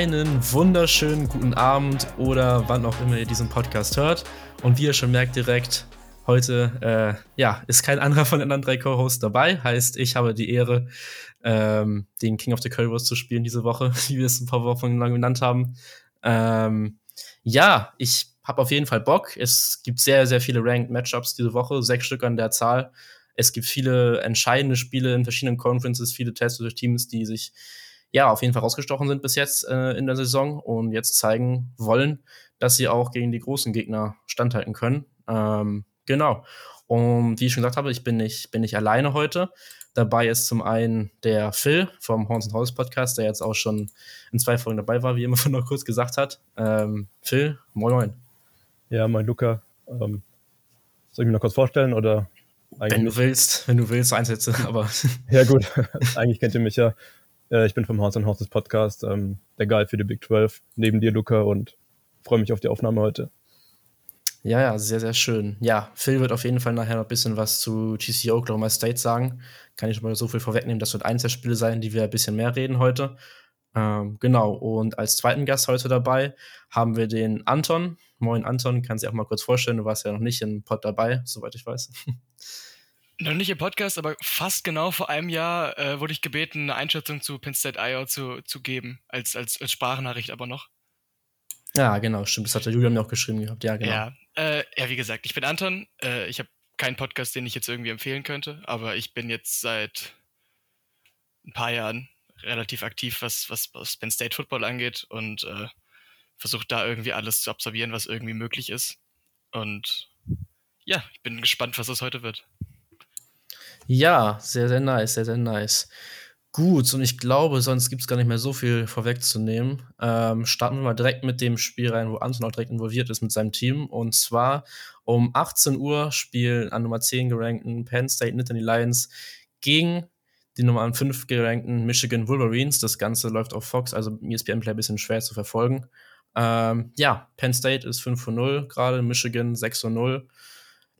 Einen wunderschönen guten Abend oder wann auch immer ihr diesen Podcast hört. Und wie ihr schon merkt direkt, heute äh, ja, ist kein anderer von den anderen drei Co-Hosts dabei. Heißt, ich habe die Ehre, ähm, den King of the Currywurst zu spielen diese Woche, wie wir es ein paar Wochen lang genannt haben. Ähm, ja, ich habe auf jeden Fall Bock. Es gibt sehr, sehr viele Ranked Matchups diese Woche, sechs Stück an der Zahl. Es gibt viele entscheidende Spiele in verschiedenen Conferences, viele Tests durch Teams, die sich ja auf jeden Fall rausgestochen sind bis jetzt äh, in der Saison und jetzt zeigen wollen, dass sie auch gegen die großen Gegner standhalten können. Ähm, genau. Und wie ich schon gesagt habe, ich bin nicht, bin nicht alleine heute. Dabei ist zum einen der Phil vom Horns and House Podcast, der jetzt auch schon in zwei Folgen dabei war, wie immer von noch kurz gesagt hat. Ähm, Phil, moin moin. Ja, mein Luca. Ähm, soll ich mich noch kurz vorstellen oder? Wenn du willst, wenn du willst, Einsätze, aber. ja, gut. eigentlich kennt ihr mich ja. Äh, ich bin vom Horns and Horses Podcast, ähm, der Guide für die Big 12. Neben dir, Luca, und freue mich auf die Aufnahme heute. Ja, ja, sehr, sehr schön. Ja, Phil wird auf jeden Fall nachher noch ein bisschen was zu GCO Oklahoma State sagen. Kann ich schon mal so viel vorwegnehmen. Das wird eins der Spiele sein, die wir ein bisschen mehr reden heute. Ähm, genau, und als zweiten Gast heute dabei haben wir den Anton. Moin Anton, kannst du dir auch mal kurz vorstellen, du warst ja noch nicht im Pod dabei, soweit ich weiß. Noch nicht im Podcast, aber fast genau vor einem Jahr äh, wurde ich gebeten, eine Einschätzung zu Penn State IO zu, zu geben, als, als, als Sprachnachricht aber noch. Ja, genau, stimmt. Das hat der Julian mir auch geschrieben gehabt. Ja, genau. Ja, äh, ja wie gesagt, ich bin Anton. Äh, ich habe keinen Podcast, den ich jetzt irgendwie empfehlen könnte, aber ich bin jetzt seit ein paar Jahren relativ aktiv, was, was, was Penn State Football angeht und äh, versuche da irgendwie alles zu observieren, was irgendwie möglich ist. Und ja, ich bin gespannt, was das heute wird. Ja, sehr, sehr nice, sehr, sehr nice. Gut, und ich glaube, sonst gibt es gar nicht mehr so viel vorwegzunehmen. Ähm, starten wir mal direkt mit dem Spiel rein, wo Anton auch direkt involviert ist mit seinem Team. Und zwar um 18 Uhr spielen an Nummer 10 gerankten Penn State Nittany Lions gegen die Nummer 5 gerankten Michigan Wolverines. Das Ganze läuft auf Fox, also ESPN Play ein bisschen schwer zu verfolgen. Ähm, ja, Penn State ist 5 von 0 gerade, Michigan 6 von 0.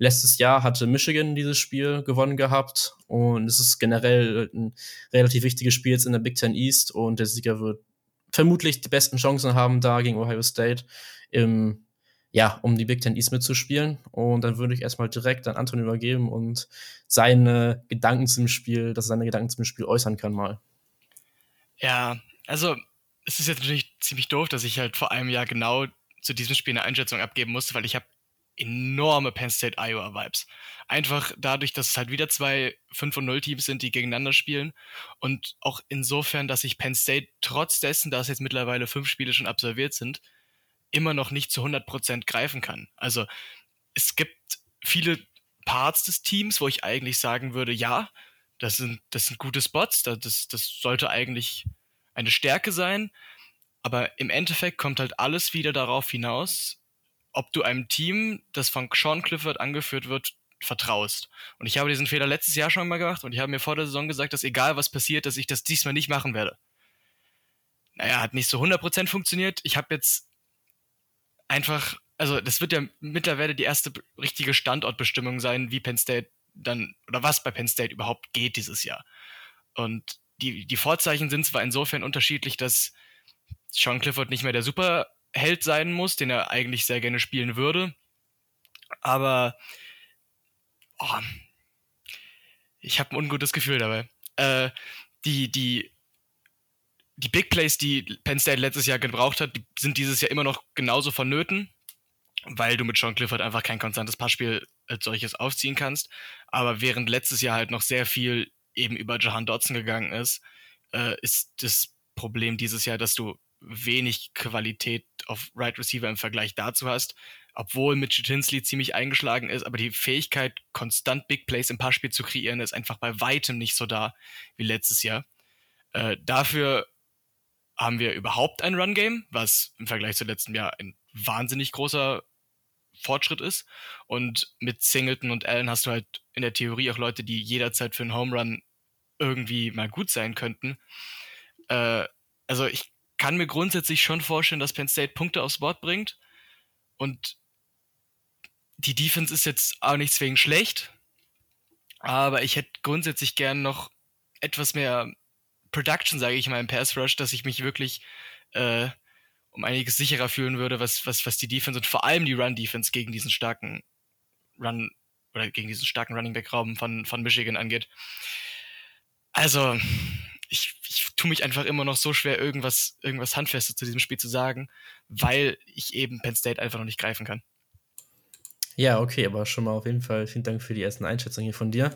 Letztes Jahr hatte Michigan dieses Spiel gewonnen gehabt und es ist generell ein relativ wichtiges Spiel jetzt in der Big Ten East und der Sieger wird vermutlich die besten Chancen haben, da gegen Ohio State im, ja, um die Big Ten East mitzuspielen. Und dann würde ich erstmal direkt an Anton übergeben und seine Gedanken zum Spiel, dass er seine Gedanken zum Spiel äußern kann mal. Ja, also es ist jetzt natürlich ziemlich doof, dass ich halt vor einem Jahr genau zu diesem Spiel eine Einschätzung abgeben musste, weil ich habe enorme Penn State Iowa Vibes. Einfach dadurch, dass es halt wieder zwei 5 und 0 Teams sind, die gegeneinander spielen und auch insofern, dass ich Penn State trotz dessen, dass jetzt mittlerweile fünf Spiele schon absolviert sind, immer noch nicht zu 100% greifen kann. Also es gibt viele Parts des Teams, wo ich eigentlich sagen würde, ja, das sind, das sind gute Spots, das, das sollte eigentlich eine Stärke sein, aber im Endeffekt kommt halt alles wieder darauf hinaus, ob du einem Team, das von Sean Clifford angeführt wird, vertraust. Und ich habe diesen Fehler letztes Jahr schon mal gemacht und ich habe mir vor der Saison gesagt, dass egal was passiert, dass ich das diesmal nicht machen werde. Naja, hat nicht so 100% funktioniert. Ich habe jetzt einfach, also das wird ja mittlerweile die erste richtige Standortbestimmung sein, wie Penn State dann, oder was bei Penn State überhaupt geht dieses Jahr. Und die, die Vorzeichen sind zwar insofern unterschiedlich, dass Sean Clifford nicht mehr der super Held sein muss, den er eigentlich sehr gerne spielen würde. Aber oh, ich habe ein ungutes Gefühl dabei. Äh, die, die, die Big Plays, die Penn State letztes Jahr gebraucht hat, die sind dieses Jahr immer noch genauso vonnöten, weil du mit Sean Clifford einfach kein konstantes Passspiel als solches aufziehen kannst. Aber während letztes Jahr halt noch sehr viel eben über Jahan Dodson gegangen ist, äh, ist das Problem dieses Jahr, dass du wenig Qualität auf Right Receiver im Vergleich dazu hast, obwohl Mitchell Tinsley ziemlich eingeschlagen ist, aber die Fähigkeit, konstant Big Plays im Passspiel zu kreieren, ist einfach bei weitem nicht so da wie letztes Jahr. Äh, dafür haben wir überhaupt ein Run-Game, was im Vergleich zu letztem Jahr ein wahnsinnig großer Fortschritt ist. Und mit Singleton und Allen hast du halt in der Theorie auch Leute, die jederzeit für einen Home Run irgendwie mal gut sein könnten. Äh, also ich kann mir grundsätzlich schon vorstellen, dass Penn State Punkte aufs Board bringt. Und die Defense ist jetzt auch nicht zwingend schlecht. Aber ich hätte grundsätzlich gern noch etwas mehr Production, sage ich mal, im Pass Rush, dass ich mich wirklich äh, um einiges sicherer fühlen würde, was, was, was die Defense und vor allem die Run-Defense gegen diesen starken Run oder gegen diesen starken Running Back Raum von, von Michigan angeht. Also, ich, ich tue mich einfach immer noch so schwer, irgendwas, irgendwas Handfestes zu diesem Spiel zu sagen, weil ich eben Penn State einfach noch nicht greifen kann. Ja, okay, aber schon mal auf jeden Fall vielen Dank für die ersten Einschätzungen hier von dir.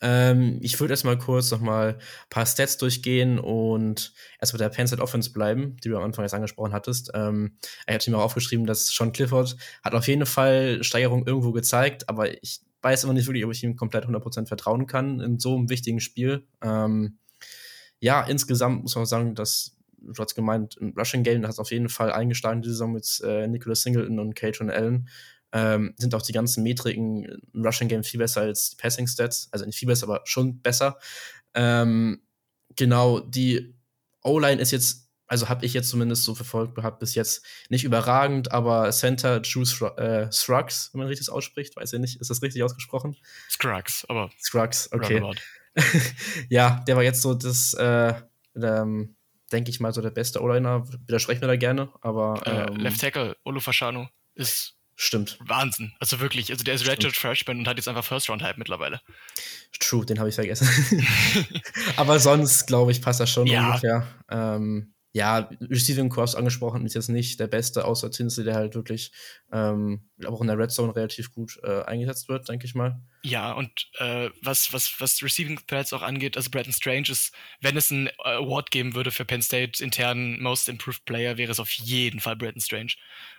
Ähm, ich würde erstmal kurz nochmal ein paar Stats durchgehen und erst mit der Penn State Offense bleiben, die du am Anfang jetzt angesprochen hattest. Ähm, ich hatte mir auch aufgeschrieben, dass Sean Clifford hat auf jeden Fall Steigerung irgendwo gezeigt, aber ich weiß immer nicht wirklich, ob ich ihm komplett 100% vertrauen kann in so einem wichtigen Spiel. Ähm, ja, insgesamt muss man sagen, dass du hast gemeint, im Rushing Game hat auf jeden Fall eingeschlagen, die Saison mit äh, Nicholas Singleton und Cajun Allen ähm, sind auch die ganzen Metriken im Rushing Game viel besser als die Passing Stats. Also nicht viel besser, aber schon besser. Ähm, genau, die O-Line ist jetzt, also habe ich jetzt zumindest so verfolgt gehabt, bis jetzt nicht überragend, aber Center Juice äh, Scruggs, wenn man richtig ausspricht, weiß ich nicht, ist das richtig ausgesprochen? Scruggs, aber. Scruggs, okay. ja, der war jetzt so das, äh, ähm, denke ich mal, so der beste O-Liner. Widersprechen wir da gerne, aber. Äh, ähm, Left Tackle, Olufashano, ist Stimmt. Wahnsinn. Also wirklich. Also der ist Redshirt Freshman und hat jetzt einfach First Round Hype mittlerweile. True, den habe ich vergessen. Aber sonst, glaube ich, passt das schon ja. ungefähr. Ähm, ja, Receiving Cross angesprochen ist jetzt nicht der beste, außer Tinsley, der halt wirklich ähm, auch in der Red Zone relativ gut äh, eingesetzt wird, denke ich mal. Ja, und äh, was, was, was Receiving Threats auch angeht, also Bretton Strange ist, wenn es einen Award geben würde für Penn State internen Most Improved Player, wäre es auf jeden Fall Bretton Strange.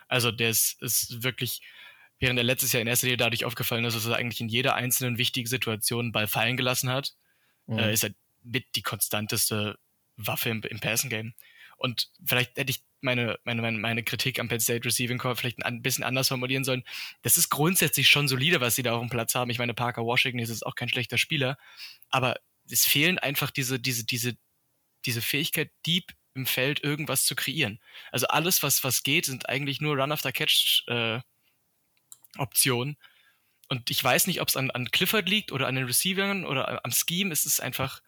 Also der ist, ist wirklich, während er letztes Jahr in erster Linie dadurch aufgefallen ist, dass er eigentlich in jeder einzelnen wichtigen Situation Ball fallen gelassen hat, mhm. äh, ist er mit die konstanteste Waffe im, im Passing Game. Und vielleicht hätte ich meine, meine, meine, meine Kritik am Penn State Receiving Core vielleicht ein bisschen anders formulieren sollen. Das ist grundsätzlich schon solide, was sie da auf dem Platz haben. Ich meine, Parker Washington ist auch kein schlechter Spieler, aber es fehlen einfach diese, diese, diese, diese Fähigkeit, deep im Feld irgendwas zu kreieren. Also alles, was, was geht, sind eigentlich nur Run-After-Catch-Optionen. Äh, und ich weiß nicht, ob es an, an Clifford liegt oder an den Receivern oder am Scheme. Es ist einfach,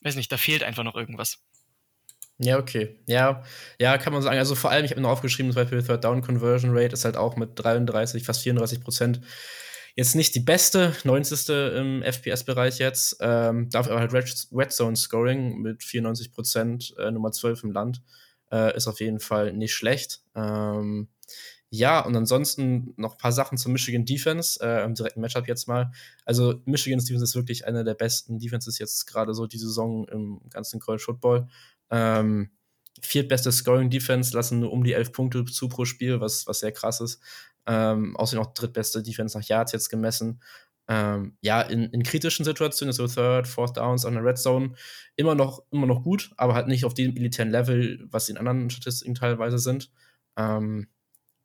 weiß nicht, da fehlt einfach noch irgendwas. Ja, okay. Ja, ja, kann man sagen. Also vor allem, ich habe noch aufgeschrieben, zum Beispiel Third Down Conversion Rate ist halt auch mit 33, fast 34 Prozent jetzt nicht die beste, 90. im FPS-Bereich jetzt. Ähm, dafür aber halt Red, Red Zone Scoring mit 94 Prozent, äh, Nummer 12 im Land, äh, ist auf jeden Fall nicht schlecht. Ähm, ja, und ansonsten noch ein paar Sachen zur Michigan Defense, äh, im direkten Matchup jetzt mal. Also, Michigan's Defense ist wirklich eine der besten Defenses jetzt gerade so die Saison im ganzen College Football. Ähm, viertbeste Scoring Defense lassen nur um die elf Punkte zu pro Spiel, was, was sehr krass ist. Ähm, außerdem auch drittbeste Defense nach Yards jetzt gemessen. Ähm, ja, in, in, kritischen Situationen, so Third, Fourth Downs an der Red Zone, immer noch, immer noch gut, aber halt nicht auf dem elitären Level, was sie in anderen Statistiken teilweise sind. Ähm,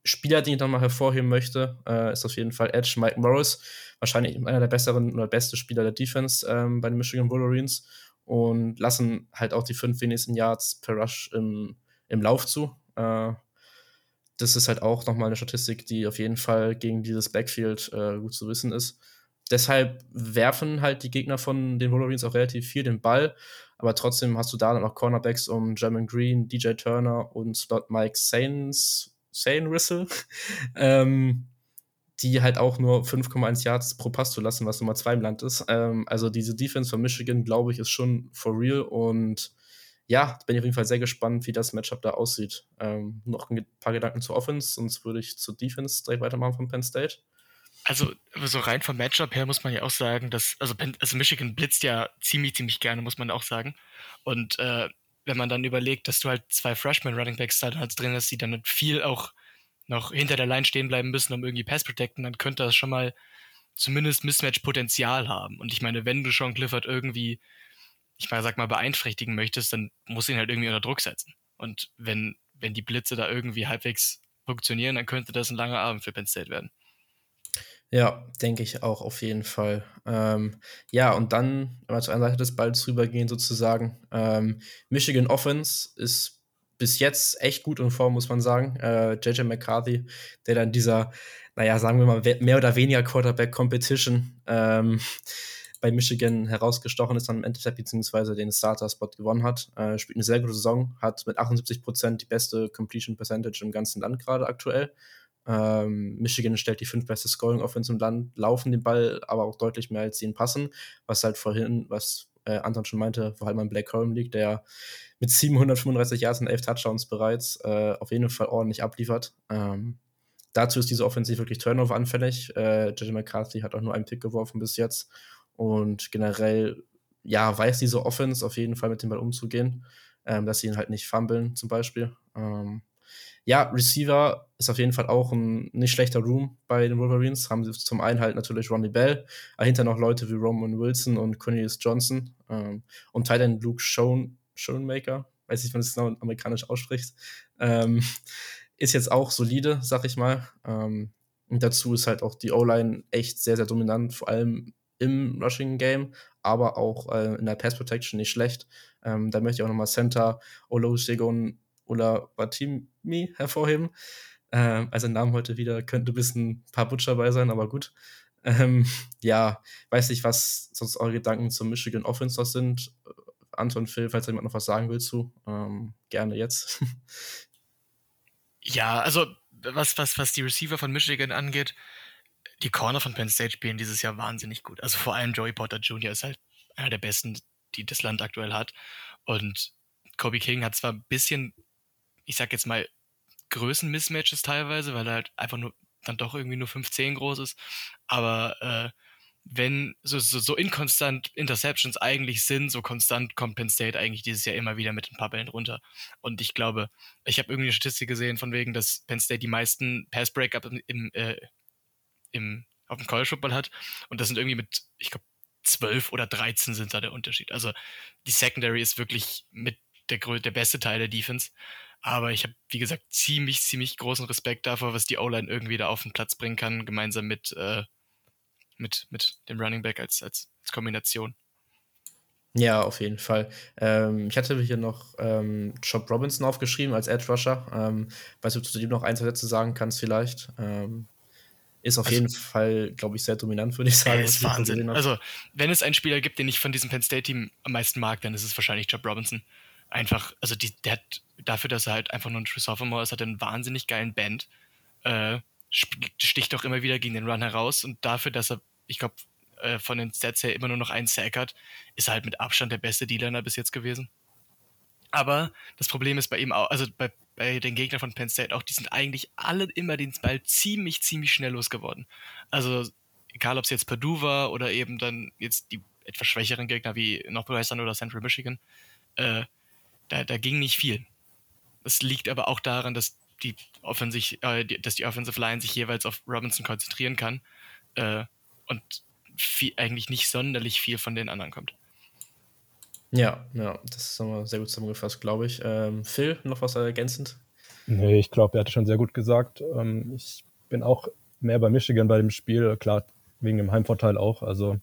Spieler, den ich dann mal hervorheben möchte, äh, ist auf jeden Fall Edge Mike Morris, wahrscheinlich einer der besseren oder beste Spieler der Defense ähm, bei den Michigan Wolverines und lassen halt auch die fünf wenigsten Yards per Rush im, im Lauf zu. Äh, das ist halt auch nochmal eine Statistik, die auf jeden Fall gegen dieses Backfield äh, gut zu wissen ist. Deshalb werfen halt die Gegner von den Wolverines auch relativ viel den Ball, aber trotzdem hast du da dann auch Cornerbacks um German Green, DJ Turner und Slot Mike Sains, Sane Whistle, ähm, die halt auch nur 5,1 Yards pro Pass zu lassen, was Nummer 2 im Land ist. Ähm, also diese Defense von Michigan, glaube ich, ist schon for real und ja, bin ich auf jeden Fall sehr gespannt, wie das Matchup da aussieht. Ähm, noch ein paar Gedanken zur Offense, sonst würde ich zur Defense direkt weitermachen von Penn State. Also, so rein vom Matchup her muss man ja auch sagen, dass, also, Penn, also Michigan blitzt ja ziemlich, ziemlich gerne, muss man auch sagen. Und äh, wenn man dann überlegt, dass du halt zwei Freshman Running Backs halt drin hast, die dann viel auch noch hinter der Line stehen bleiben müssen, um irgendwie Pass protecten, dann könnte das schon mal zumindest Mismatch-Potenzial haben. Und ich meine, wenn du schon Clifford irgendwie ich mal sag mal, beeinträchtigen möchtest, dann musst du ihn halt irgendwie unter Druck setzen. Und wenn, wenn die Blitze da irgendwie halbwegs funktionieren, dann könnte das ein langer Abend für Penn State werden. Ja, denke ich auch auf jeden Fall. Ähm, ja, und dann, wenn wir zur anderen Seite des Balls rübergehen, sozusagen, ähm, Michigan Offense ist bis jetzt echt gut in Form, muss man sagen. Äh, JJ McCarthy, der dann dieser, naja, sagen wir mal, mehr oder weniger Quarterback-Competition ähm, bei Michigan herausgestochen ist dann im Endeffekt, beziehungsweise den Starter-Spot gewonnen hat. Äh, spielt eine sehr gute Saison, hat mit 78% die beste Completion Percentage im ganzen Land gerade aktuell. Ähm, Michigan stellt die fünf beste Scoring Offense im Land, laufen den Ball aber auch deutlich mehr als sie ihn passen, was halt vorhin, was äh, Anton schon meinte, vor allem an Black Corum liegt, der mit 735 Yards und 11 Touchdowns bereits äh, auf jeden Fall ordentlich abliefert. Ähm, dazu ist diese Offensive wirklich Turnover-anfällig. Äh, JJ McCarthy hat auch nur einen Pick geworfen bis jetzt und generell, ja, weiß diese Offense auf jeden Fall mit dem Ball umzugehen, ähm, dass sie ihn halt nicht fummeln zum Beispiel. Ähm, ja, Receiver ist auf jeden Fall auch ein nicht schlechter Room bei den Wolverines. Haben sie zum einen halt natürlich Ronnie Bell, dahinter noch Leute wie Roman Wilson und Cornelius Johnson ähm, und Titan Luke Schoen, Schoenmaker, weiß nicht, wie man das genau amerikanisch ausspricht, ähm, ist jetzt auch solide, sag ich mal. Ähm, und dazu ist halt auch die O-Line echt sehr, sehr dominant, vor allem im Rushing Game, aber auch äh, in der Pass Protection nicht schlecht. Ähm, da möchte ich auch nochmal Center Olusegun Ola Batimi hervorheben. Ähm, also Namen heute wieder könnte ein bisschen ein paar Butcher bei sein, aber gut. Ähm, ja, weiß nicht, was sonst eure Gedanken zum Michigan Offense sind. Anton, Phil, falls jemand noch was sagen will zu, ähm, gerne jetzt. ja, also was, was, was die Receiver von Michigan angeht, die Corner von Penn State spielen dieses Jahr wahnsinnig gut. Also vor allem Joey Potter Jr. ist halt einer der besten, die das Land aktuell hat. Und Kobe King hat zwar ein bisschen ich sag jetzt mal, Größenmismatches teilweise, weil er halt einfach nur dann doch irgendwie nur 15 groß ist. Aber äh, wenn so, so, so inkonstant Interceptions eigentlich sind, so konstant kommt Penn State eigentlich dieses Jahr immer wieder mit ein paar Bällen runter. Und ich glaube, ich habe irgendwie eine Statistik gesehen von wegen, dass Penn State die meisten Pass Breakup im, im, äh, im, auf dem College Football hat. Und das sind irgendwie mit, ich glaube, 12 oder 13 sind da der Unterschied. Also die Secondary ist wirklich mit der, der beste Teil der Defense. Aber ich habe, wie gesagt, ziemlich, ziemlich großen Respekt davor, was die O-Line irgendwie da auf den Platz bringen kann, gemeinsam mit, äh, mit, mit dem Running Back als, als, als Kombination. Ja, auf jeden Fall. Ähm, ich hatte hier noch ähm, Job Robinson aufgeschrieben als Edge Rusher. Ähm, weiß nicht, ob du dem noch ein, zwei Sätze sagen kannst, vielleicht. Ähm, ist auf also, jeden Fall, glaube ich, sehr dominant, würde ich sagen. Ist Wahnsinn. Also, wenn es einen Spieler gibt, den ich von diesem Penn State-Team am meisten mag, dann ist es wahrscheinlich Job Robinson einfach, also die, der hat dafür, dass er halt einfach nur ein True Sophomore ist, hat er einen wahnsinnig geilen Band. Äh, sticht auch immer wieder gegen den Run heraus und dafür, dass er, ich glaube, äh, von den Stats her immer nur noch einen Sack hat, ist er halt mit Abstand der beste D-Liner bis jetzt gewesen. Aber das Problem ist bei ihm auch, also bei, bei den Gegnern von Penn State auch, die sind eigentlich alle immer den Ball ziemlich, ziemlich schnell losgeworden. Also egal, ob es jetzt Purdue war oder eben dann jetzt die etwas schwächeren Gegner wie Northwestern oder Central Michigan, äh, da, da ging nicht viel. Das liegt aber auch daran, dass die, Offensiv, äh, dass die Offensive Line sich jeweils auf Robinson konzentrieren kann äh, und viel, eigentlich nicht sonderlich viel von den anderen kommt. Ja, ja, das ist nochmal sehr gut zusammengefasst, glaube ich. Ähm, Phil, noch was ergänzend? Nee, ich glaube, er hatte schon sehr gut gesagt. Ähm, ich bin auch mehr bei Michigan bei dem Spiel, klar, wegen dem Heimvorteil auch. Also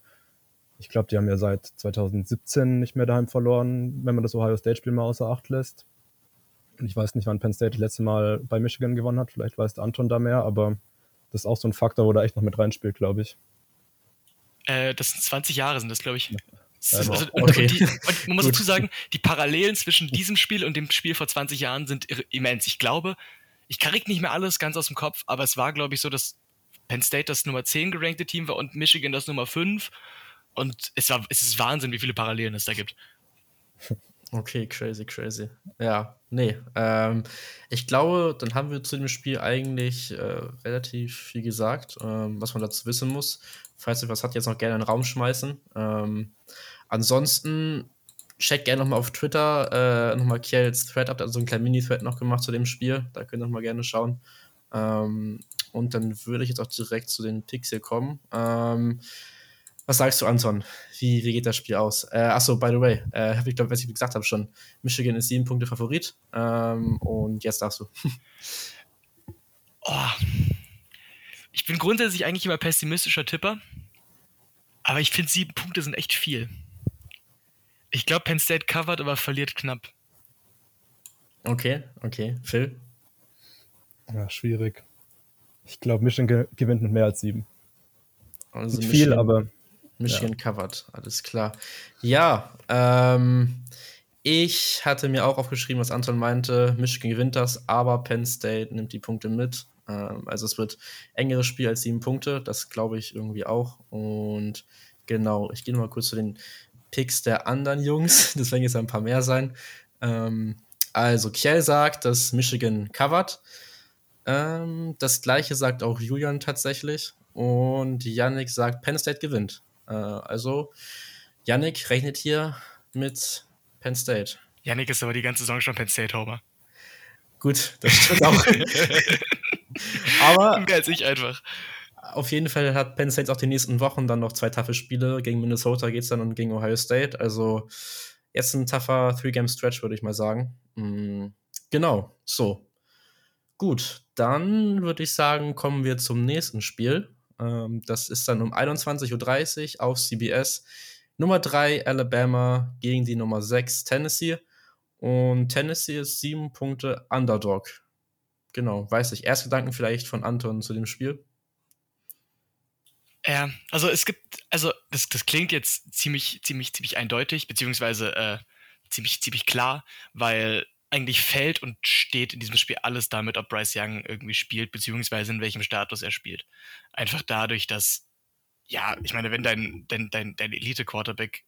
ich glaube, die haben ja seit 2017 nicht mehr daheim verloren, wenn man das Ohio State-Spiel mal außer Acht lässt. Und ich weiß nicht, wann Penn State das letzte Mal bei Michigan gewonnen hat. Vielleicht weiß der Anton da mehr, aber das ist auch so ein Faktor, wo da echt noch mit reinspielt, glaube ich. Äh, das sind 20 Jahre, sind das, glaube ich. Ist, also, okay. und, die, und man muss dazu sagen, die Parallelen zwischen diesem Spiel und dem Spiel vor 20 Jahren sind immens. Ich glaube, ich kriege nicht mehr alles ganz aus dem Kopf, aber es war, glaube ich, so, dass Penn State das Nummer 10 gerankte Team war und Michigan das Nummer 5 und es, war, es ist Wahnsinn, wie viele Parallelen es da gibt. Okay, crazy, crazy. Ja, nee. Ähm, ich glaube, dann haben wir zu dem Spiel eigentlich äh, relativ viel gesagt, ähm, was man dazu wissen muss. Falls ihr was habt, jetzt noch gerne in den Raum schmeißen. Ähm, ansonsten checkt gerne nochmal auf Twitter äh, nochmal Kiels Thread ab. So einen kleinen Mini-Thread noch gemacht zu dem Spiel. Da könnt ihr nochmal gerne schauen. Ähm, und dann würde ich jetzt auch direkt zu den hier kommen. Ähm, was sagst du, Anton? Wie, wie geht das Spiel aus? Äh, achso, by the way, äh, ich glaube, was ich gesagt habe schon, Michigan ist sieben Punkte Favorit. Ähm, und jetzt darfst du. oh. Ich bin grundsätzlich eigentlich immer pessimistischer Tipper. Aber ich finde, sieben Punkte sind echt viel. Ich glaube, Penn State covert, aber verliert knapp. Okay, okay. Phil? Ja, schwierig. Ich glaube, Michigan gewinnt mit mehr als sieben. Also Nicht viel, aber Michigan ja. covered, alles klar. Ja, ähm, ich hatte mir auch aufgeschrieben, was Anton meinte. Michigan gewinnt das, aber Penn State nimmt die Punkte mit. Ähm, also es wird engeres Spiel als sieben Punkte, das glaube ich irgendwie auch. Und genau, ich gehe mal kurz zu den Picks der anderen Jungs. Das werden jetzt ein paar mehr sein. Ähm, also Kiel sagt, dass Michigan covert. Ähm, das gleiche sagt auch Julian tatsächlich. Und Yannick sagt, Penn State gewinnt. Äh, also Yannick rechnet hier mit Penn State. Yannick ist aber die ganze Saison schon Penn State Homer. Gut, das stimmt auch. aber als ich einfach. Auf jeden Fall hat Penn State auch die nächsten Wochen dann noch zwei taffe Spiele. Gegen Minnesota geht es dann und gegen Ohio State. Also jetzt ein tougher Three-Game-Stretch, würde ich mal sagen. Mhm. Genau, so. Gut, dann würde ich sagen, kommen wir zum nächsten Spiel. Ähm, das ist dann um 21.30 Uhr auf CBS. Nummer 3 Alabama gegen die Nummer 6 Tennessee. Und Tennessee ist sieben Punkte Underdog. Genau, weiß ich. Erst Gedanken vielleicht von Anton zu dem Spiel. Ja, also es gibt, also das, das klingt jetzt ziemlich, ziemlich, ziemlich eindeutig, beziehungsweise äh, ziemlich, ziemlich klar, weil eigentlich fällt und steht in diesem Spiel alles damit, ob Bryce Young irgendwie spielt, beziehungsweise in welchem Status er spielt. Einfach dadurch, dass, ja, ich meine, wenn dein, dein, dein, dein Elite-Quarterback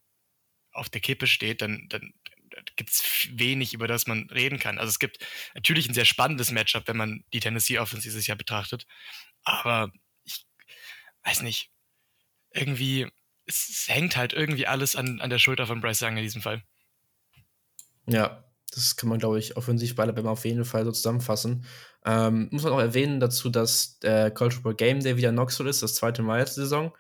auf der Kippe steht, dann, dann, gibt es wenig, über das man reden kann. Also es gibt natürlich ein sehr spannendes Matchup, wenn man die Tennessee Offense dieses Jahr betrachtet, aber ich weiß nicht, irgendwie, es, es hängt halt irgendwie alles an, an der Schulter von Bryce Young in diesem Fall. Ja, das kann man, glaube ich, offensiv bei Alabama auf jeden Fall so zusammenfassen. Ähm, muss man auch erwähnen dazu, dass der Football Game Day wieder in Knoxville ist, das zweite Mal letzte Saison,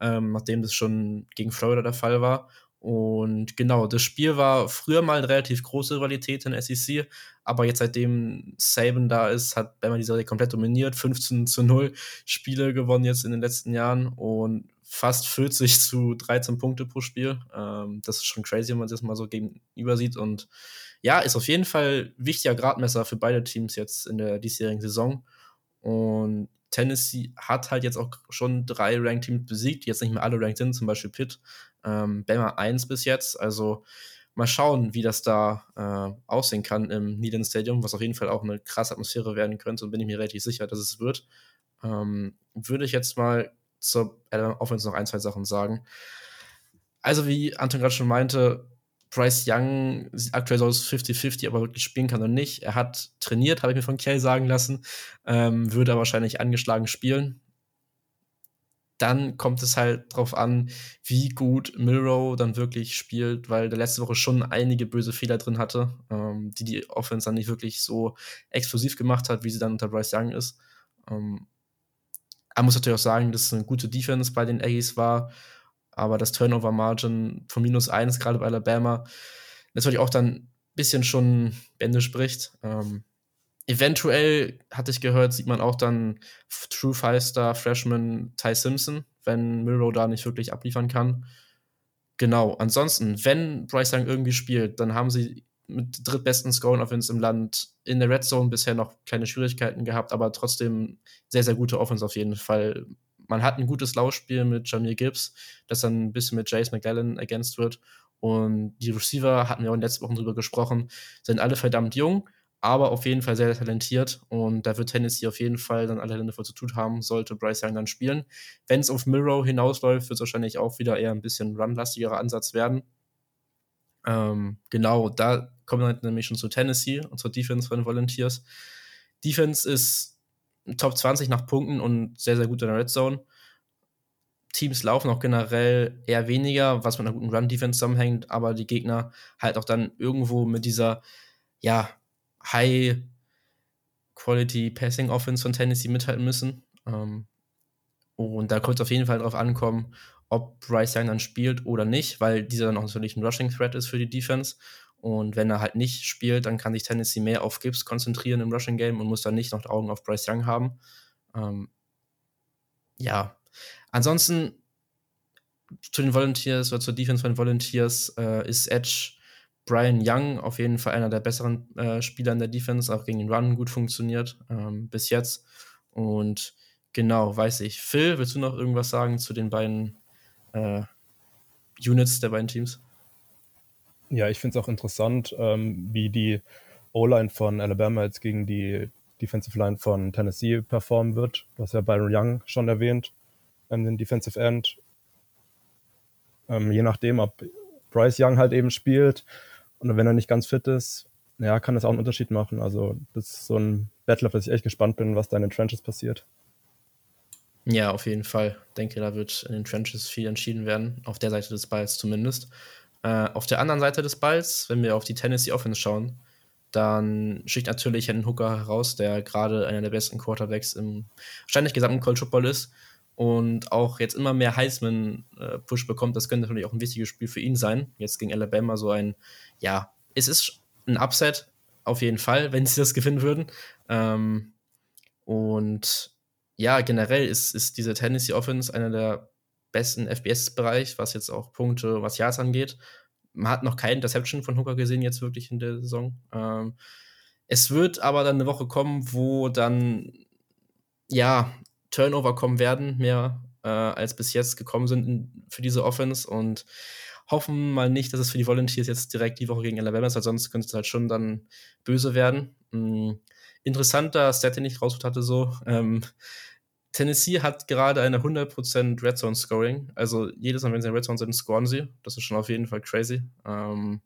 ähm, nachdem das schon gegen Florida der Fall war. Und genau, das Spiel war früher mal eine relativ große Rivalität in SEC, aber jetzt seitdem Saban da ist, hat Bama die Serie komplett dominiert, 15 zu 0 Spiele gewonnen jetzt in den letzten Jahren und fast 40 zu 13 Punkte pro Spiel. Ähm, das ist schon crazy, wenn man das mal so gegenüber sieht und ja, ist auf jeden Fall wichtiger Gradmesser für beide Teams jetzt in der diesjährigen Saison. Und Tennessee hat halt jetzt auch schon drei Ranked-Teams besiegt, die jetzt nicht mehr alle ranked sind, zum Beispiel Pitt. Ähm, Bama 1 bis jetzt. Also mal schauen, wie das da äh, aussehen kann im Neyland Stadium, was auf jeden Fall auch eine krasse Atmosphäre werden könnte und bin ich mir relativ sicher, dass es wird. Ähm, würde ich jetzt mal zur Alabama Offense noch ein, zwei Sachen sagen. Also, wie Anton gerade schon meinte, Bryce Young aktuell so aus 50-50, aber wirklich spielen kann er nicht. Er hat trainiert, habe ich mir von Kell sagen lassen, ähm, würde er wahrscheinlich angeschlagen spielen. Dann kommt es halt drauf an, wie gut Milrow dann wirklich spielt, weil der letzte Woche schon einige böse Fehler drin hatte, ähm, die die Offense dann nicht wirklich so explosiv gemacht hat, wie sie dann unter Bryce Young ist. Ähm, er muss natürlich auch sagen, dass es eine gute Defense bei den Aggies war aber das Turnover-Margin von minus 1, gerade bei Alabama, natürlich auch dann ein bisschen schon Bände spricht. Ähm, eventuell, hatte ich gehört, sieht man auch dann True Five-Star Freshman Ty Simpson, wenn Milrow da nicht wirklich abliefern kann. Genau, ansonsten, wenn Bryce Young irgendwie spielt, dann haben sie mit drittbesten Scoring Offense im Land in der Red Zone bisher noch kleine Schwierigkeiten gehabt, aber trotzdem sehr, sehr gute Offense auf jeden Fall man hat ein gutes Laufspiel mit Jamir Gibbs, das dann ein bisschen mit Jace McGallen ergänzt wird. Und die Receiver, hatten wir auch in den letzten Wochen drüber gesprochen, sind alle verdammt jung, aber auf jeden Fall sehr, talentiert. Und da wird Tennessee auf jeden Fall dann alle Hände voll zu tun haben, sollte Bryce Young dann spielen. Wenn es auf Miro hinausläuft, wird es wahrscheinlich auch wieder eher ein bisschen runlastigerer Ansatz werden. Ähm, genau, da kommen wir nämlich schon zu Tennessee und zur Defense von Volunteers. Defense ist Top 20 nach Punkten und sehr, sehr gut in der Red Zone. Teams laufen auch generell eher weniger, was mit einer guten Run-Defense zusammenhängt, aber die Gegner halt auch dann irgendwo mit dieser, ja, High-Quality-Passing-Offense von Tennessee mithalten müssen. Ähm, und da kommt es auf jeden Fall darauf ankommen, ob Bryce Young dann spielt oder nicht, weil dieser dann auch natürlich ein Rushing-Threat ist für die Defense. Und wenn er halt nicht spielt, dann kann sich Tennessee mehr auf Gibbs konzentrieren im Rushing Game und muss dann nicht noch Augen auf Bryce Young haben. Ähm, ja, ansonsten zu den Volunteers oder zur Defense von Volunteers äh, ist Edge Brian Young auf jeden Fall einer der besseren äh, Spieler in der Defense, auch gegen den Run gut funktioniert ähm, bis jetzt. Und genau, weiß ich. Phil, willst du noch irgendwas sagen zu den beiden äh, Units der beiden Teams. Ja, ich finde es auch interessant, ähm, wie die O-Line von Alabama jetzt gegen die Defensive Line von Tennessee performen wird. Du hast ja Byron Young schon erwähnt, ähm, den Defensive End. Ähm, je nachdem, ob Bryce Young halt eben spielt und wenn er nicht ganz fit ist, ja, kann das auch einen Unterschied machen. Also das ist so ein Battle, auf das ich echt gespannt bin, was da in den Trenches passiert. Ja, auf jeden Fall. Ich denke, da wird in den Trenches viel entschieden werden, auf der Seite des Balls zumindest. Äh, auf der anderen Seite des Balls, wenn wir auf die Tennessee Offense schauen, dann schickt natürlich Hendon Hooker heraus, der gerade einer der besten Quarterbacks im wahrscheinlich gesamten College Football ist und auch jetzt immer mehr Heisman-Push bekommt. Das könnte natürlich auch ein wichtiges Spiel für ihn sein. Jetzt gegen Alabama so ein, ja, es ist ein Upset auf jeden Fall, wenn sie das gewinnen würden. Ähm, und ja, generell ist, ist diese Tennessee Offense einer der besten FBS-Bereich, was jetzt auch Punkte, was Yards angeht man hat noch keinen Interception von Hooker gesehen, jetzt wirklich in der Saison. Ähm, es wird aber dann eine Woche kommen, wo dann ja Turnover kommen werden, mehr äh, als bis jetzt gekommen sind in, für diese Offense und hoffen mal nicht, dass es für die Volunteers jetzt direkt die Woche gegen Alabama ist, weil sonst könnte es halt schon dann böse werden. Mhm. Interessanter Stat, den ich rausgeholt hatte, so. Ähm, Tennessee hat gerade eine 100% Red Zone Scoring. Also jedes Mal, wenn sie in Red Zone sind, scoren sie. Das ist schon auf jeden Fall crazy. Ähm,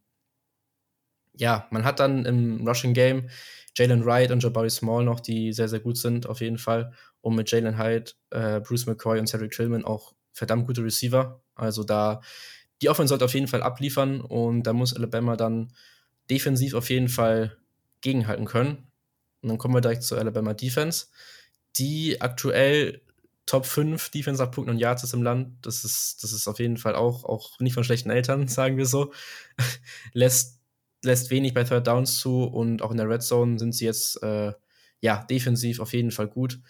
ja, man hat dann im Rushing Game Jalen Wright und Jabari Small noch, die sehr, sehr gut sind, auf jeden Fall. Und mit Jalen Hyde, äh, Bruce McCoy und Cedric Tillman auch verdammt gute Receiver. Also da, die Offense sollte auf jeden Fall abliefern und da muss Alabama dann defensiv auf jeden Fall gegenhalten können. Und dann kommen wir direkt zur Alabama Defense die aktuell Top 5 Defense nach Punkten und Yards ist im Land. Das ist, das ist auf jeden Fall auch, auch nicht von schlechten Eltern, sagen wir so. lässt, lässt wenig bei Third Downs zu und auch in der Red Zone sind sie jetzt äh, ja defensiv auf jeden Fall gut.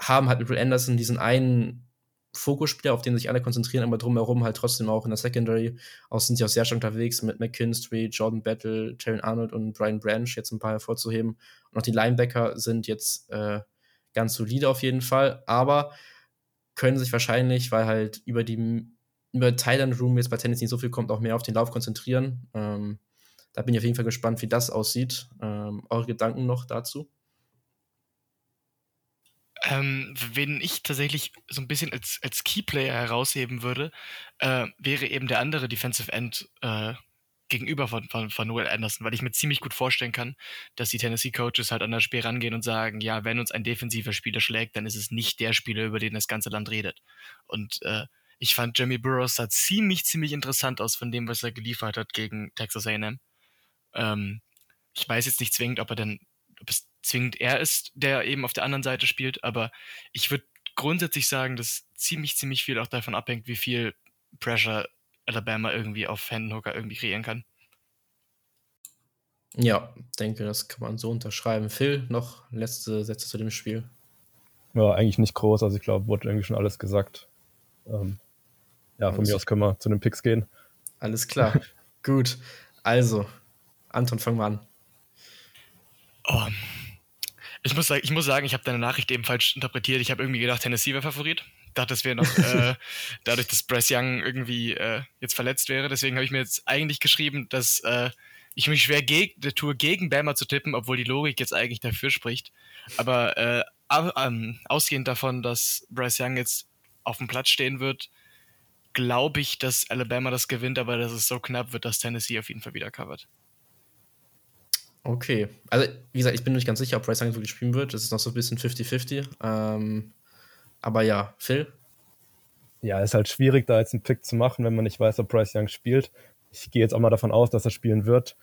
Haben halt mit Will Anderson diesen einen Fokusspieler, auf den sich alle konzentrieren, aber drumherum halt trotzdem auch in der Secondary. Auch sind sie auch sehr stark unterwegs mit McKinstry, Jordan Battle, Terran Arnold und Brian Branch, jetzt ein paar hervorzuheben. Und auch die Linebacker sind jetzt äh, ganz solide auf jeden Fall, aber können sich wahrscheinlich, weil halt über die über Thailand Room jetzt bei Tennis nicht so viel kommt, auch mehr auf den Lauf konzentrieren. Ähm, da bin ich auf jeden Fall gespannt, wie das aussieht. Ähm, eure Gedanken noch dazu? Ähm, wen ich tatsächlich so ein bisschen als, als Keyplayer herausheben würde, äh, wäre eben der andere Defensive End äh, gegenüber von, von, von Noel Anderson, weil ich mir ziemlich gut vorstellen kann, dass die Tennessee Coaches halt an das Spiel rangehen und sagen, ja, wenn uns ein defensiver Spieler schlägt, dann ist es nicht der Spieler, über den das ganze Land redet. Und äh, ich fand Jimmy Burrows sah ziemlich, ziemlich interessant aus von dem, was er geliefert hat gegen Texas A&M. Ähm, ich weiß jetzt nicht zwingend, ob er denn, ob es zwingend er ist, der eben auf der anderen Seite spielt, aber ich würde grundsätzlich sagen, dass ziemlich, ziemlich viel auch davon abhängt, wie viel Pressure Alabama irgendwie auf Hendon Hooker irgendwie kreieren kann. Ja, denke, das kann man so unterschreiben. Phil, noch letzte Sätze zu dem Spiel? Ja, eigentlich nicht groß. Also ich glaube, wurde irgendwie schon alles gesagt. Ähm, ja, von alles. mir aus können wir zu den Picks gehen. Alles klar. Gut. Also, Anton, fang mal an. Oh. Ich muss, ich muss sagen, ich habe deine Nachricht eben falsch interpretiert. Ich habe irgendwie gedacht, Tennessee wäre Favorit dachte, es wäre noch äh, dadurch, dass Bryce Young irgendwie äh, jetzt verletzt wäre. Deswegen habe ich mir jetzt eigentlich geschrieben, dass äh, ich mich schwer tue, gegen Bama zu tippen, obwohl die Logik jetzt eigentlich dafür spricht. Aber äh, ähm, ausgehend davon, dass Bryce Young jetzt auf dem Platz stehen wird, glaube ich, dass Alabama das gewinnt, aber dass es so knapp wird, dass Tennessee auf jeden Fall wieder covert. Okay. Also, wie gesagt, ich bin nicht ganz sicher, ob Bryce Young wirklich spielen wird. Das ist noch so ein bisschen 50-50. Ähm, aber ja, Phil? Ja, ist halt schwierig, da jetzt einen Pick zu machen, wenn man nicht weiß, ob Bryce Young spielt. Ich gehe jetzt auch mal davon aus, dass er spielen wird.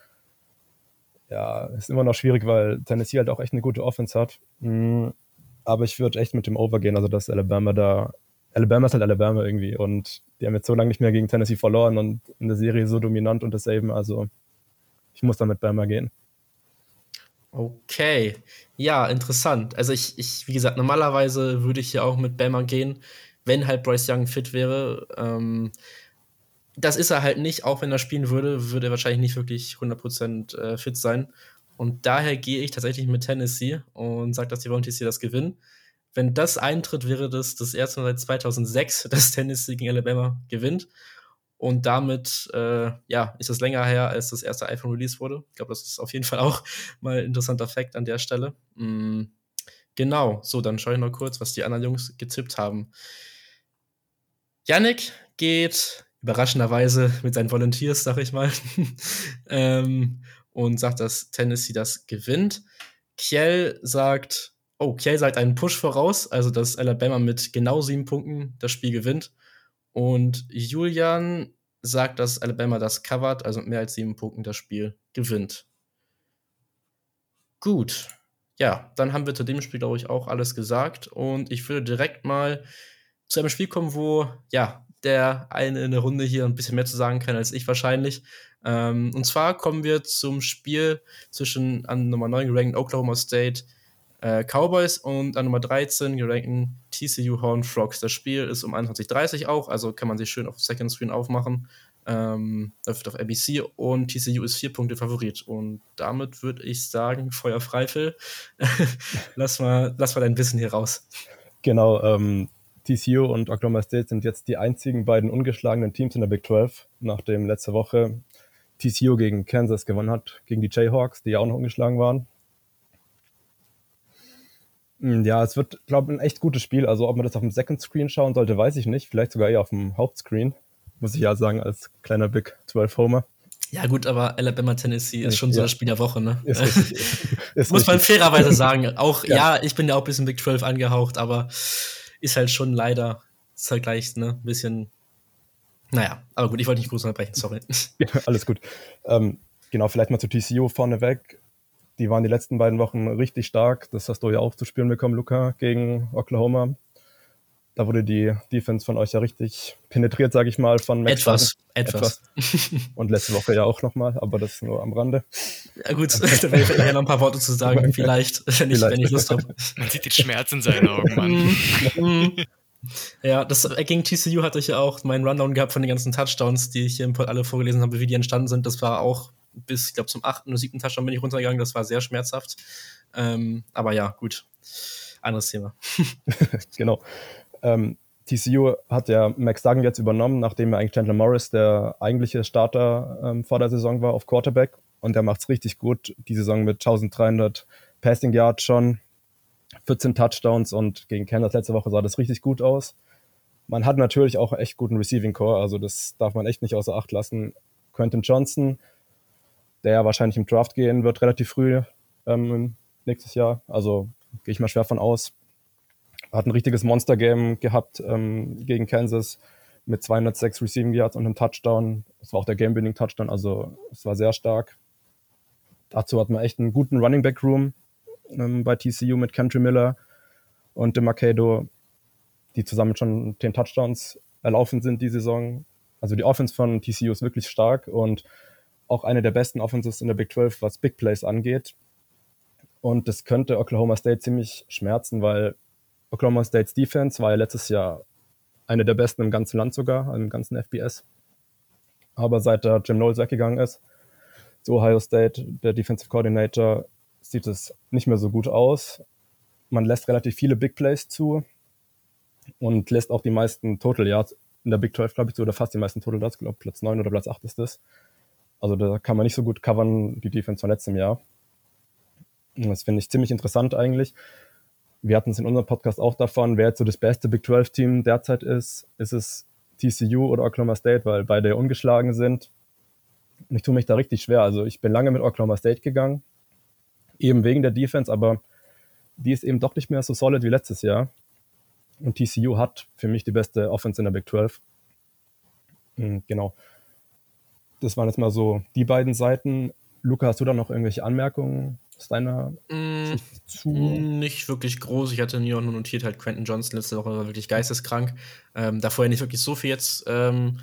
Ja, ist immer noch schwierig, weil Tennessee halt auch echt eine gute Offense hat. Mhm. Aber ich würde echt mit dem Over gehen, also dass Alabama da. Alabama ist halt Alabama irgendwie und die haben jetzt so lange nicht mehr gegen Tennessee verloren und in der Serie so dominant und das eben. Also ich muss da mit Bama gehen. Okay, ja, interessant. Also ich, ich, wie gesagt, normalerweise würde ich ja auch mit Bama gehen, wenn halt Bryce Young fit wäre. Ähm, das ist er halt nicht, auch wenn er spielen würde, würde er wahrscheinlich nicht wirklich 100% äh, fit sein. Und daher gehe ich tatsächlich mit Tennessee und sage, dass die Volunteers hier das gewinnen. Wenn das eintritt, wäre das das erste Mal seit 2006, dass Tennessee gegen Alabama gewinnt. Und damit, äh, ja, ist es länger her, als das erste iPhone released wurde. Ich glaube, das ist auf jeden Fall auch mal ein interessanter Fakt an der Stelle. Mm, genau, so, dann schaue ich noch kurz, was die anderen Jungs getippt haben. Yannick geht überraschenderweise mit seinen Volunteers, sag ich mal, ähm, und sagt, dass Tennessee das gewinnt. Kiel sagt, oh, Kiel sagt einen Push voraus, also dass Alabama mit genau sieben Punkten das Spiel gewinnt. Und Julian sagt, dass Alabama das covert, also mit mehr als sieben Punkten das Spiel gewinnt. Gut. Ja, dann haben wir zu dem Spiel, glaube ich, auch alles gesagt. Und ich würde direkt mal zu einem Spiel kommen, wo, ja, der eine in der Runde hier ein bisschen mehr zu sagen kann als ich wahrscheinlich. Ähm, und zwar kommen wir zum Spiel zwischen an Nummer 9 gerankten Oklahoma State äh, Cowboys und an Nummer 13 gerankten TCU Horn Frogs. Das Spiel ist um 21.30 auch, also kann man sich schön auf Second Screen aufmachen. Ähm, läuft auf ABC und TCU ist vier Punkte Favorit. Und damit würde ich sagen, Feuer frei, Phil. lass, mal, lass mal dein Wissen hier raus. Genau, ähm, TCU und Oklahoma State sind jetzt die einzigen beiden ungeschlagenen Teams in der Big 12, nachdem letzte Woche TCU gegen Kansas gewonnen hat, gegen die Jayhawks, die ja auch noch ungeschlagen waren. Hm, ja, es wird, glaube ich, ein echt gutes Spiel. Also, ob man das auf dem Second Screen schauen sollte, weiß ich nicht. Vielleicht sogar eher auf dem Hauptscreen, muss ich ja sagen, als kleiner Big 12 Homer. Ja, gut, aber Alabama Tennessee ist schon ja. so das Spiel der Woche, ne? Ist richtig. Ist Muss man fairerweise sagen. Auch, ja. ja. ich bin ja auch ein bisschen Big 12 angehaucht, aber ist halt schon leider, ist halt gleich, ne, ein bisschen, naja, aber gut, ich wollte nicht groß unterbrechen, sorry. Ja, alles gut. Ähm, genau, vielleicht mal zu TCU vorneweg. Die waren die letzten beiden Wochen richtig stark. Das hast du ja auch zu spüren bekommen, Luca, gegen Oklahoma. Da wurde die Defense von euch ja richtig penetriert, sage ich mal, von Max etwas, etwas, etwas. Und letzte Woche ja auch nochmal, aber das nur am Rande. Ja gut, da werde ich nachher noch ein paar Worte zu sagen, vielleicht, wenn ich, vielleicht. Wenn ich Lust habe. Man sieht den Schmerz in seinen Augen, Mann. Ja, das äh, gegen TCU hatte ich ja auch meinen Rundown gehabt von den ganzen Touchdowns, die ich hier im Pod alle vorgelesen habe, wie die entstanden sind. Das war auch bis, ich glaube, zum achten oder siebten Touchdown bin ich runtergegangen. Das war sehr schmerzhaft. Ähm, aber ja, gut. Anderes Thema. genau. Ähm, TCU hat ja Max Duggan jetzt übernommen, nachdem er eigentlich Chandler Morris der eigentliche Starter ähm, vor der Saison war auf Quarterback. Und der macht es richtig gut. Die Saison mit 1300 Passing Yards schon, 14 Touchdowns und gegen Kansas letzte Woche sah das richtig gut aus. Man hat natürlich auch echt guten Receiving Core, also das darf man echt nicht außer Acht lassen. Quentin Johnson, der ja wahrscheinlich im Draft gehen wird, relativ früh ähm, nächstes Jahr. Also gehe ich mal schwer von aus hat ein richtiges Monster-Game gehabt ähm, gegen Kansas mit 206 Receiving Yards und einem Touchdown. Das war auch der Game-Winning-Touchdown, also es war sehr stark. Dazu hat man echt einen guten Running Back Room ähm, bei TCU mit Country Miller und DeMarcado, die zusammen schon 10 Touchdowns erlaufen sind die Saison. Also die Offense von TCU ist wirklich stark und auch eine der besten Offenses in der Big 12, was Big Plays angeht. Und das könnte Oklahoma State ziemlich schmerzen, weil Oklahoma State's Defense war ja letztes Jahr eine der besten im ganzen Land sogar, im ganzen FBS. Aber seit der Jim Knowles weggegangen ist, zu Ohio State, der Defensive Coordinator, sieht es nicht mehr so gut aus. Man lässt relativ viele Big Plays zu und lässt auch die meisten Total Yards in der Big 12, glaube ich, so, oder fast die meisten Total Yards, glaube Platz 9 oder Platz 8 ist das. Also da kann man nicht so gut covern, die Defense von letztem Jahr. Und das finde ich ziemlich interessant eigentlich wir hatten es in unserem Podcast auch davon, wer jetzt so das beste Big 12-Team derzeit ist. Ist es TCU oder Oklahoma State, weil beide ungeschlagen sind. Und ich tue mich da richtig schwer. Also ich bin lange mit Oklahoma State gegangen, eben wegen der Defense, aber die ist eben doch nicht mehr so solid wie letztes Jahr. Und TCU hat für mich die beste Offense in der Big 12. Hm, genau. Das waren jetzt mal so die beiden Seiten. Luca, hast du da noch irgendwelche Anmerkungen aus deiner mm, zu? Nicht wirklich groß. Ich hatte nur notiert, halt Quentin Johnson letzte Woche war wirklich geisteskrank. Ähm, davor ja nicht wirklich so viel jetzt ähm,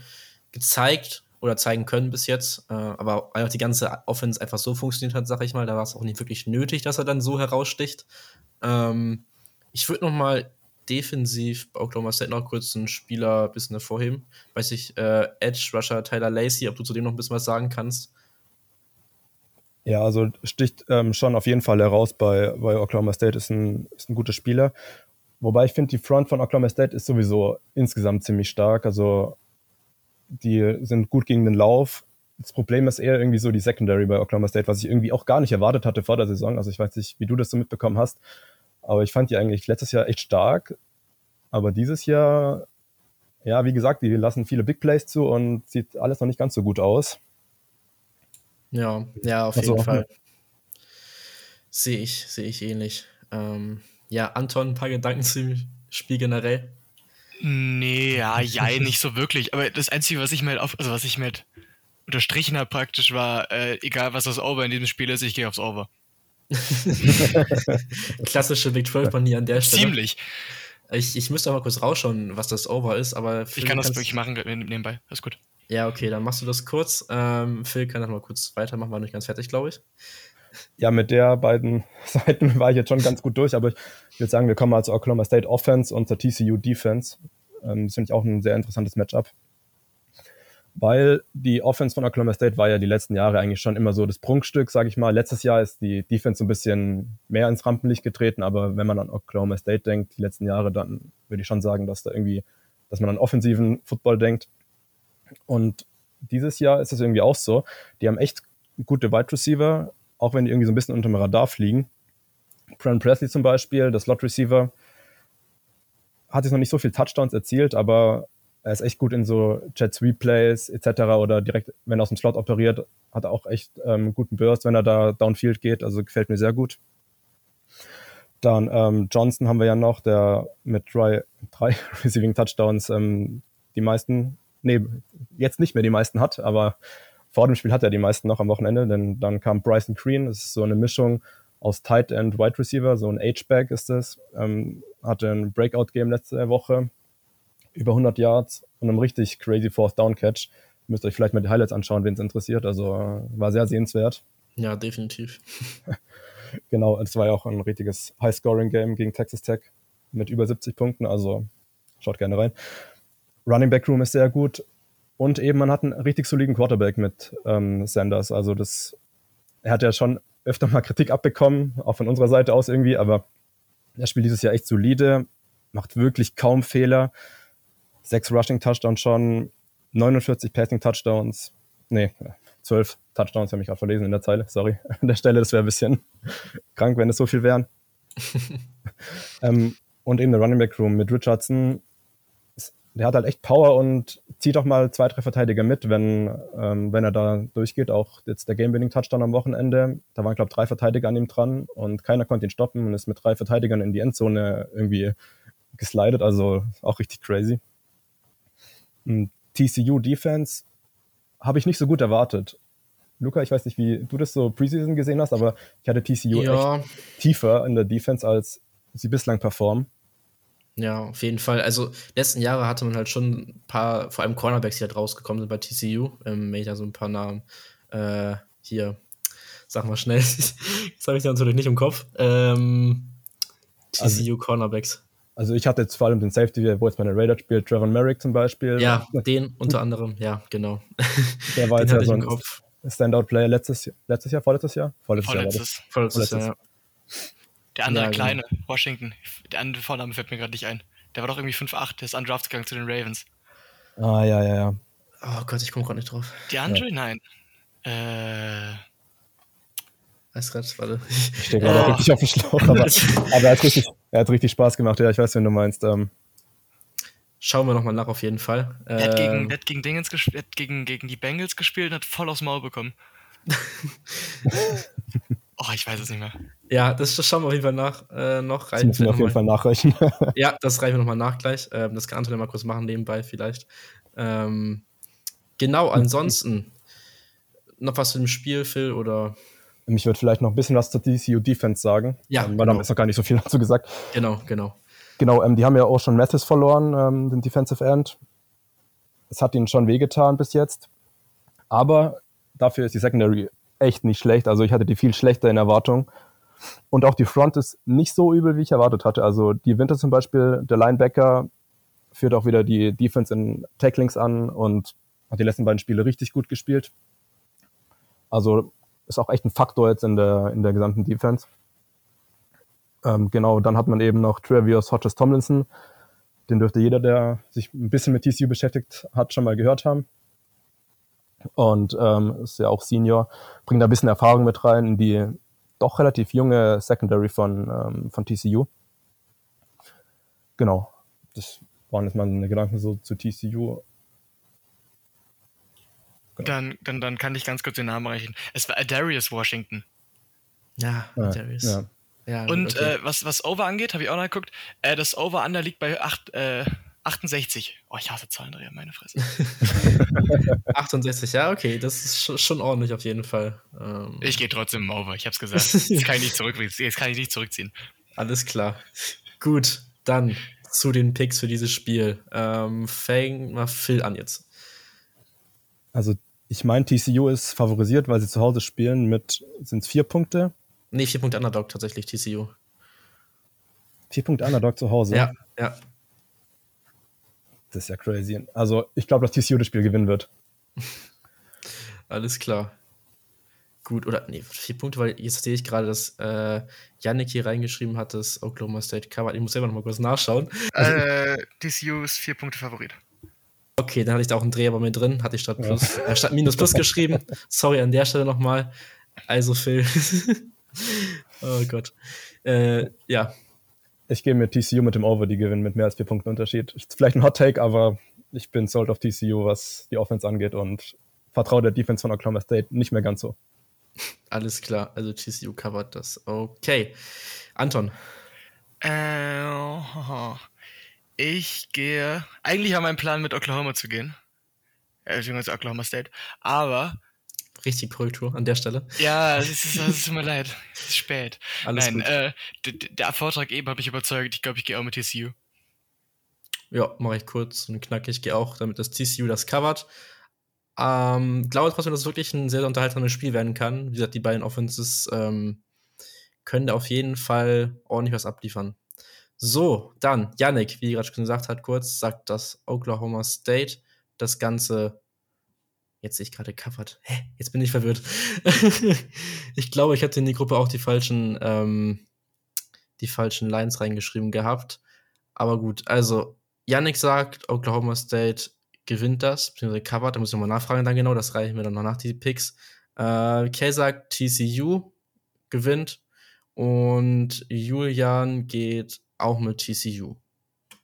gezeigt oder zeigen können bis jetzt. Äh, aber weil auch die ganze Offense einfach so funktioniert hat, sag ich mal, da war es auch nicht wirklich nötig, dass er dann so heraussticht. Ähm, ich würde noch mal defensiv bei Oklahoma State noch kurz einen Spieler ein bisschen hervorheben. Weiß ich, äh, Edge, Rusher, Tyler Lacey, ob du zu dem noch ein bisschen was sagen kannst. Ja, also sticht ähm, schon auf jeden Fall heraus bei, bei Oklahoma State, ist ein, ist ein guter Spieler. Wobei ich finde, die Front von Oklahoma State ist sowieso insgesamt ziemlich stark. Also die sind gut gegen den Lauf. Das Problem ist eher irgendwie so die Secondary bei Oklahoma State, was ich irgendwie auch gar nicht erwartet hatte vor der Saison. Also ich weiß nicht, wie du das so mitbekommen hast, aber ich fand die eigentlich letztes Jahr echt stark. Aber dieses Jahr, ja, wie gesagt, die lassen viele Big Plays zu und sieht alles noch nicht ganz so gut aus. Ja, ja, auf also, jeden Fall. Sehe ich, sehe ich ähnlich. Ähm, ja, Anton, ein paar Gedanken zum Spiel generell? Nee, ja, ja, nicht so wirklich. Aber das Einzige, was ich mir halt auf, also was ich mir halt unterstrichen habe praktisch, war, äh, egal was das Over in diesem Spiel ist, ich gehe aufs Over. Klassische Big 12-Manier an der Stelle. Ziemlich. Ich, ich müsste mal kurz rausschauen, was das Over ist, aber. Phil, ich kann das wirklich machen nebenbei. Alles gut. Ja, okay, dann machst du das kurz. Ähm, Phil kann das mal kurz weitermachen, war nicht ganz fertig, glaube ich. Ja, mit der beiden Seiten war ich jetzt schon ganz gut durch, aber ich würde sagen, wir kommen mal zur Oklahoma State Offense und zur TCU Defense. Ähm, das finde ich auch ein sehr interessantes Matchup weil die Offense von Oklahoma State war ja die letzten Jahre eigentlich schon immer so das Prunkstück, sage ich mal. Letztes Jahr ist die Defense so ein bisschen mehr ins Rampenlicht getreten, aber wenn man an Oklahoma State denkt, die letzten Jahre, dann würde ich schon sagen, dass da irgendwie, dass man an offensiven Football denkt. Und dieses Jahr ist es irgendwie auch so. Die haben echt gute Wide Receiver, auch wenn die irgendwie so ein bisschen unter dem Radar fliegen. Brandon Presley zum Beispiel, der Slot Receiver, hat jetzt noch nicht so viel Touchdowns erzielt, aber er ist echt gut in so Jet Sweep Plays etc. oder direkt, wenn er aus dem Slot operiert, hat er auch echt ähm, guten Burst, wenn er da downfield geht. Also gefällt mir sehr gut. Dann ähm, Johnson haben wir ja noch, der mit drei, drei Receiving Touchdowns ähm, die meisten, nee, jetzt nicht mehr die meisten hat, aber vor dem Spiel hat er die meisten noch am Wochenende, denn dann kam Bryson Green, das ist so eine Mischung aus Tight End Wide Receiver, so ein H-Back ist das, ähm, hatte ein Breakout-Game letzte Woche, über 100 Yards und einem richtig crazy Fourth Down Catch. Müsst ihr euch vielleicht mal die Highlights anschauen, wen es interessiert. Also äh, war sehr sehenswert. Ja, definitiv. genau, es war ja auch ein richtiges High-Scoring-Game gegen Texas Tech mit über 70 Punkten. Also schaut gerne rein. Running Back Room ist sehr gut. Und eben, man hat einen richtig soliden Quarterback mit ähm, Sanders. Also das, er hat ja schon öfter mal Kritik abbekommen, auch von unserer Seite aus irgendwie, aber er spielt dieses Jahr echt solide, macht wirklich kaum Fehler sechs Rushing Touchdowns schon, 49 Passing Touchdowns, nee, 12 Touchdowns, habe ich gerade verlesen in der Zeile, sorry, an der Stelle, das wäre ein bisschen krank, wenn es so viel wären. ähm, und eben der Running Back Room mit Richardson, der hat halt echt Power und zieht auch mal zwei, drei Verteidiger mit, wenn, ähm, wenn er da durchgeht. Auch jetzt der Game-Winning-Touchdown am Wochenende, da waren, glaube ich, drei Verteidiger an ihm dran und keiner konnte ihn stoppen und ist mit drei Verteidigern in die Endzone irgendwie geslidet, also auch richtig crazy. TCU Defense habe ich nicht so gut erwartet. Luca, ich weiß nicht, wie du das so Preseason gesehen hast, aber ich hatte TCU ja. echt tiefer in der Defense, als sie bislang performen. Ja, auf jeden Fall. Also, letzten Jahre hatte man halt schon ein paar, vor allem Cornerbacks, die halt rausgekommen sind bei TCU. Ähm, wenn ich da so ein paar Namen äh, hier, sag mal schnell, das habe ich dann natürlich nicht im Kopf. Ähm, TCU also, Cornerbacks. Also ich hatte jetzt vor allem den Safety, wo jetzt meine Raider spielt, Trevor Merrick zum Beispiel. Ja, den unter anderem, ja, genau. Der war jetzt ja so ein Standout-Player letztes, letztes Jahr, vorletztes Jahr? Vorletztes, vorletztes Jahr. Vorletztes, vorletztes Jahr, ja. Der andere ja, genau. kleine, genau. Washington, der andere Vorname fällt mir gerade nicht ein. Der war doch irgendwie 5'8, der ist undrafted gegangen zu den Ravens. Ah, ja, ja, ja. Oh Gott, ich komme gerade nicht drauf. Der Andre? Ja. Nein. Äh Gerade, warte. Ich stehe gerade oh. richtig auf dem Schlauch, aber, aber er, hat richtig, er, hat richtig, Spaß gemacht. Ja, ich weiß, wen du meinst. Ähm. Schauen wir nochmal nach, auf jeden Fall. Er hat gegen, ähm. er hat gegen, Dingens gespielt, gegen, gegen die Bengals gespielt und hat voll aufs Maul bekommen. oh, ich weiß es nicht mehr. Ja, das, das schauen wir auf jeden Fall nach, äh, noch. Das müssen wir auf jeden Fall nachreichen. ja, das reichen wir nochmal nach gleich. Ähm, das kann Anton mal kurz machen, nebenbei vielleicht. Ähm, genau, ansonsten noch was zu dem Spiel, Phil, oder ich würde vielleicht noch ein bisschen was zur DCU Defense sagen. Ja. Ähm, weil genau. da ist noch gar nicht so viel dazu gesagt. Genau, genau. Genau, ähm, die haben ja auch schon Mathis verloren, ähm, den Defensive End. Es hat ihnen schon wehgetan bis jetzt. Aber dafür ist die Secondary echt nicht schlecht. Also ich hatte die viel schlechter in Erwartung. Und auch die Front ist nicht so übel, wie ich erwartet hatte. Also die Winter zum Beispiel, der Linebacker führt auch wieder die Defense in Tacklings an und hat die letzten beiden Spiele richtig gut gespielt. Also ist auch echt ein Faktor jetzt in der, in der gesamten Defense. Ähm, genau, dann hat man eben noch Travius Hodges Tomlinson. Den dürfte jeder, der sich ein bisschen mit TCU beschäftigt hat, schon mal gehört haben. und ähm, ist ja auch Senior, bringt da ein bisschen Erfahrung mit rein in die doch relativ junge Secondary von, ähm, von TCU. Genau, das waren jetzt meine Gedanken so zu TCU. Dann, dann, dann kann ich ganz kurz den Namen reichen. Es war Darius Washington. Ja, ja Darius. Ja. Ja, und okay. äh, was, was Over angeht, habe ich auch noch geguckt, äh, das Over-Under liegt bei 8, äh, 68. Oh, ich hasse Zahlendreher, meine Fresse. 68, ja, okay, das ist schon ordentlich auf jeden Fall. Ähm. Ich gehe trotzdem Over, ich habe es gesagt. Jetzt kann ich, nicht zurück, jetzt kann ich nicht zurückziehen. Alles klar. Gut, dann zu den Picks für dieses Spiel. Ähm, fang mal Phil an jetzt. Also, ich meine, TCU ist favorisiert, weil sie zu Hause spielen mit, sind es vier Punkte? Nee, vier Punkte Underdog tatsächlich, TCU. Vier Punkte Underdog zu Hause? Ja, ja. Das ist ja crazy. Also, ich glaube, dass TCU das Spiel gewinnen wird. Alles klar. Gut, oder nee, vier Punkte, weil jetzt sehe ich gerade, dass äh, Yannick hier reingeschrieben hat, dass Oklahoma State covered. Ich muss selber noch mal kurz nachschauen. Äh, TCU ist vier Punkte Favorit. Okay, dann hatte ich da auch einen Dreher bei mir drin, hatte ich statt, plus, ja. äh, statt Minus Plus geschrieben. Sorry an der Stelle nochmal. Also Phil. oh Gott. Äh, ja, ich gehe mit TCU mit dem Over, die gewinnen mit mehr als vier Punkten Unterschied. Ist vielleicht ein Hot Take, aber ich bin sold auf TCU, was die Offense angeht und vertraue der Defense von Oklahoma State nicht mehr ganz so. Alles klar, also TCU covert das. Okay. Anton. Äh, ich gehe. Eigentlich war mein Plan, mit Oklahoma zu gehen. Äh, beziehungsweise Oklahoma State. Aber richtig Korrektur an der Stelle. Ja, es ist, es tut mir leid. Es ist spät. Alles Nein, äh, der Vortrag eben habe ich überzeugt. Ich glaube, ich gehe auch mit TCU. Ja, mache ich kurz und knackig. Ich gehe auch, damit das TCU das covert. Ähm, glaube trotzdem, dass es wirklich ein sehr, sehr unterhaltsames Spiel werden kann. Wie gesagt, die beiden Offenses ähm, können da auf jeden Fall ordentlich was abliefern. So, dann, Yannick, wie gerade schon gesagt hat, kurz, sagt dass Oklahoma State das Ganze Jetzt sehe ich gerade covered. Hä? Jetzt bin ich verwirrt. ich glaube, ich hatte in die Gruppe auch die falschen, ähm, die falschen Lines reingeschrieben gehabt. Aber gut, also Yannick sagt, Oklahoma State gewinnt das, beziehungsweise covered, da muss ich nochmal nachfragen dann genau, das reichen wir dann noch nach, die Picks. Äh, Kay sagt, TCU gewinnt und Julian geht auch mit TCU.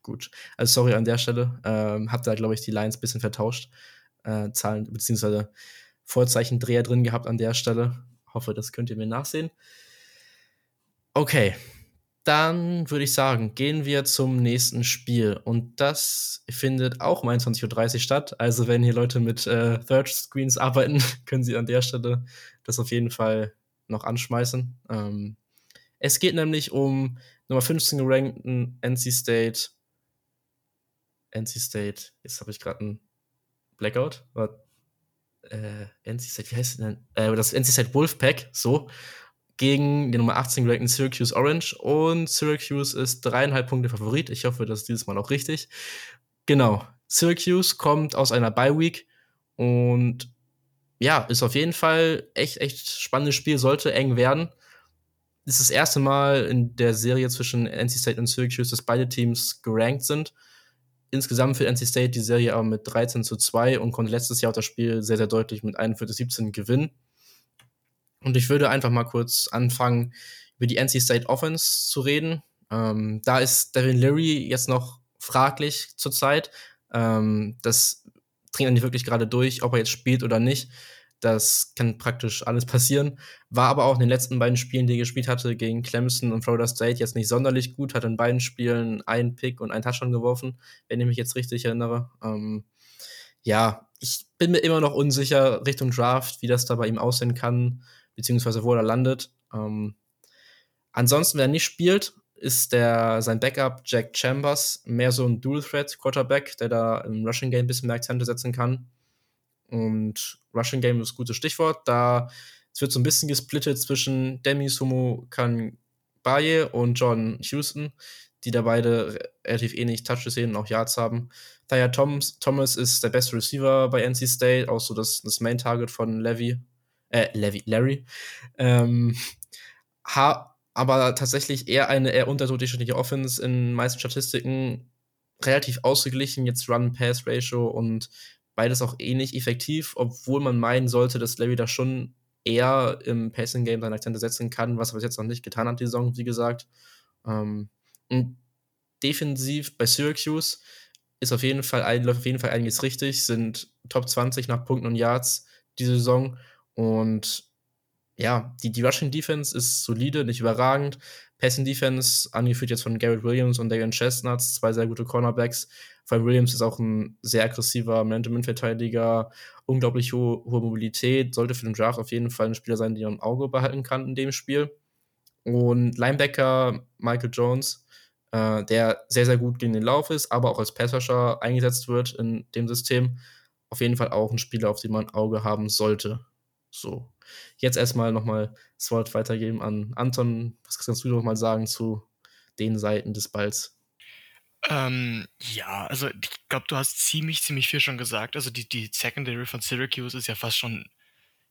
Gut. Also sorry an der Stelle. Ähm, hab da, glaube ich, die Lines ein bisschen vertauscht äh, Zahlen bzw. Vorzeichendreher drin gehabt an der Stelle. Hoffe, das könnt ihr mir nachsehen. Okay, dann würde ich sagen, gehen wir zum nächsten Spiel. Und das findet auch um 21.30 Uhr statt. Also, wenn hier Leute mit äh, Third Screens arbeiten, können sie an der Stelle das auf jeden Fall noch anschmeißen. Ähm, es geht nämlich um Nummer 15 gerankten NC State. NC State, jetzt habe ich gerade einen Blackout, war äh, NC State, wie heißt denn? Äh, das NC State Wolfpack, so, gegen die Nummer 18 gerankten Syracuse Orange und Syracuse ist dreieinhalb Punkte Favorit. Ich hoffe, das ist dieses Mal auch richtig. Genau, Syracuse kommt aus einer Bye Week und ja, ist auf jeden Fall echt, echt spannendes Spiel, sollte eng werden. Ist das erste Mal in der Serie zwischen NC State und Syracuse, dass beide Teams gerankt sind insgesamt für NC State die Serie aber mit 13 zu 2 und konnte letztes Jahr auch das Spiel sehr, sehr deutlich mit 41 zu 17 gewinnen. Und ich würde einfach mal kurz anfangen, über die NC State Offense zu reden. Ähm, da ist Devin Leary jetzt noch fraglich zurzeit. Ähm, das dringt nicht wirklich gerade durch, ob er jetzt spielt oder nicht. Das kann praktisch alles passieren. War aber auch in den letzten beiden Spielen, die er gespielt hatte, gegen Clemson und Florida State jetzt nicht sonderlich gut. Hat in beiden Spielen einen Pick und einen Touchdown geworfen, wenn ich mich jetzt richtig erinnere. Ähm, ja, ich bin mir immer noch unsicher Richtung Draft, wie das da bei ihm aussehen kann, beziehungsweise wo er landet. Ähm, ansonsten, wenn er nicht spielt, ist der, sein Backup Jack Chambers mehr so ein Dual-Threat-Quarterback, der da im Rushing Game ein bisschen mehr Akzente setzen kann. Und Rushing Game ist ein gutes Stichwort. Da es wird so ein bisschen gesplittet zwischen Demi Sumo Kanbaye und John Houston, die da beide relativ ähnlich Touches sehen und auch Yards haben. Thaya Thomas, Thomas ist der beste Receiver bei NC State, auch so das, das Main Target von Levy, äh, Levy, Larry. Ähm, ha, aber tatsächlich eher eine eher unterdurchschnittliche Offense in meisten Statistiken relativ ausgeglichen, jetzt Run-Pass-Ratio und beides auch ähnlich effektiv, obwohl man meinen sollte, dass Larry da schon eher im Passing-Game seine Akzente setzen kann, was er bis jetzt noch nicht getan hat, die Saison, wie gesagt. Ähm, defensiv bei Syracuse ist auf jeden Fall, läuft auf jeden Fall einiges richtig, sind Top 20 nach Punkten und Yards diese Saison. Und ja, die, die Rushing Defense ist solide, nicht überragend. Passing Defense, angeführt jetzt von Garrett Williams und Darian Chestnuts, zwei sehr gute Cornerbacks. Vor allem Williams ist auch ein sehr aggressiver Management-Verteidiger, unglaublich hohe, hohe Mobilität, sollte für den Draft auf jeden Fall ein Spieler sein, den man im Auge behalten kann in dem Spiel. Und Linebacker Michael Jones, äh, der sehr, sehr gut gegen den Lauf ist, aber auch als Passwasher eingesetzt wird in dem System. Auf jeden Fall auch ein Spieler, auf den man ein Auge haben sollte. So. Jetzt erstmal nochmal das Wort weitergeben an Anton. Was kannst du nochmal sagen zu den Seiten des Balls? Ähm, ja, also ich glaube, du hast ziemlich, ziemlich viel schon gesagt. Also die, die Secondary von Syracuse ist ja fast schon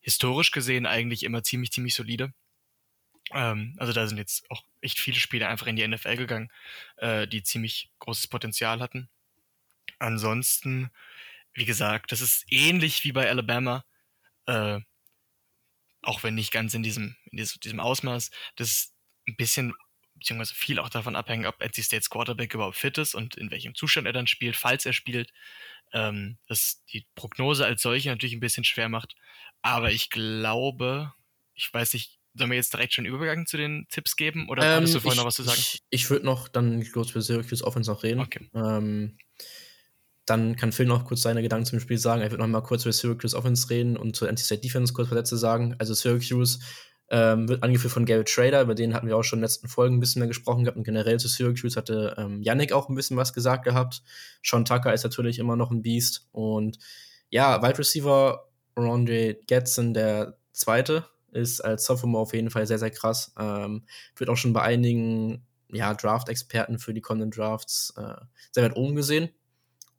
historisch gesehen eigentlich immer ziemlich, ziemlich solide. Ähm, also da sind jetzt auch echt viele Spieler einfach in die NFL gegangen, äh, die ziemlich großes Potenzial hatten. Ansonsten, wie gesagt, das ist ähnlich wie bei Alabama. Äh, auch wenn nicht ganz in diesem, in diesem Ausmaß, das ein bisschen, beziehungsweise viel auch davon abhängt, ob NC States Quarterback überhaupt fit ist und in welchem Zustand er dann spielt, falls er spielt. Ähm, das die Prognose als solche natürlich ein bisschen schwer macht. Aber ich glaube, ich weiß nicht, sollen wir jetzt direkt schon Übergang zu den Tipps geben oder ähm, hast du vorhin noch was zu sagen? Ich, ich würde noch dann kurz für Syracuse Offense noch reden. Okay. Ähm, dann kann Phil noch kurz seine Gedanken zum Spiel sagen. Er wird noch mal kurz über Syracuse Offense reden und zur Anti-State Defense kurz was Sätze sagen. Also Syracuse ähm, wird angeführt von Garrett Trader, über den hatten wir auch schon in den letzten Folgen ein bisschen mehr gesprochen gehabt. Und generell zu Syracuse hatte ähm, Yannick auch ein bisschen was gesagt gehabt. Sean Tucker ist natürlich immer noch ein Beast. Und ja, Wide Receiver Rondre Getson, der zweite, ist als Sophomore auf jeden Fall sehr, sehr krass. Ähm, wird auch schon bei einigen ja, Draft-Experten für die kommenden Drafts äh, sehr weit oben gesehen.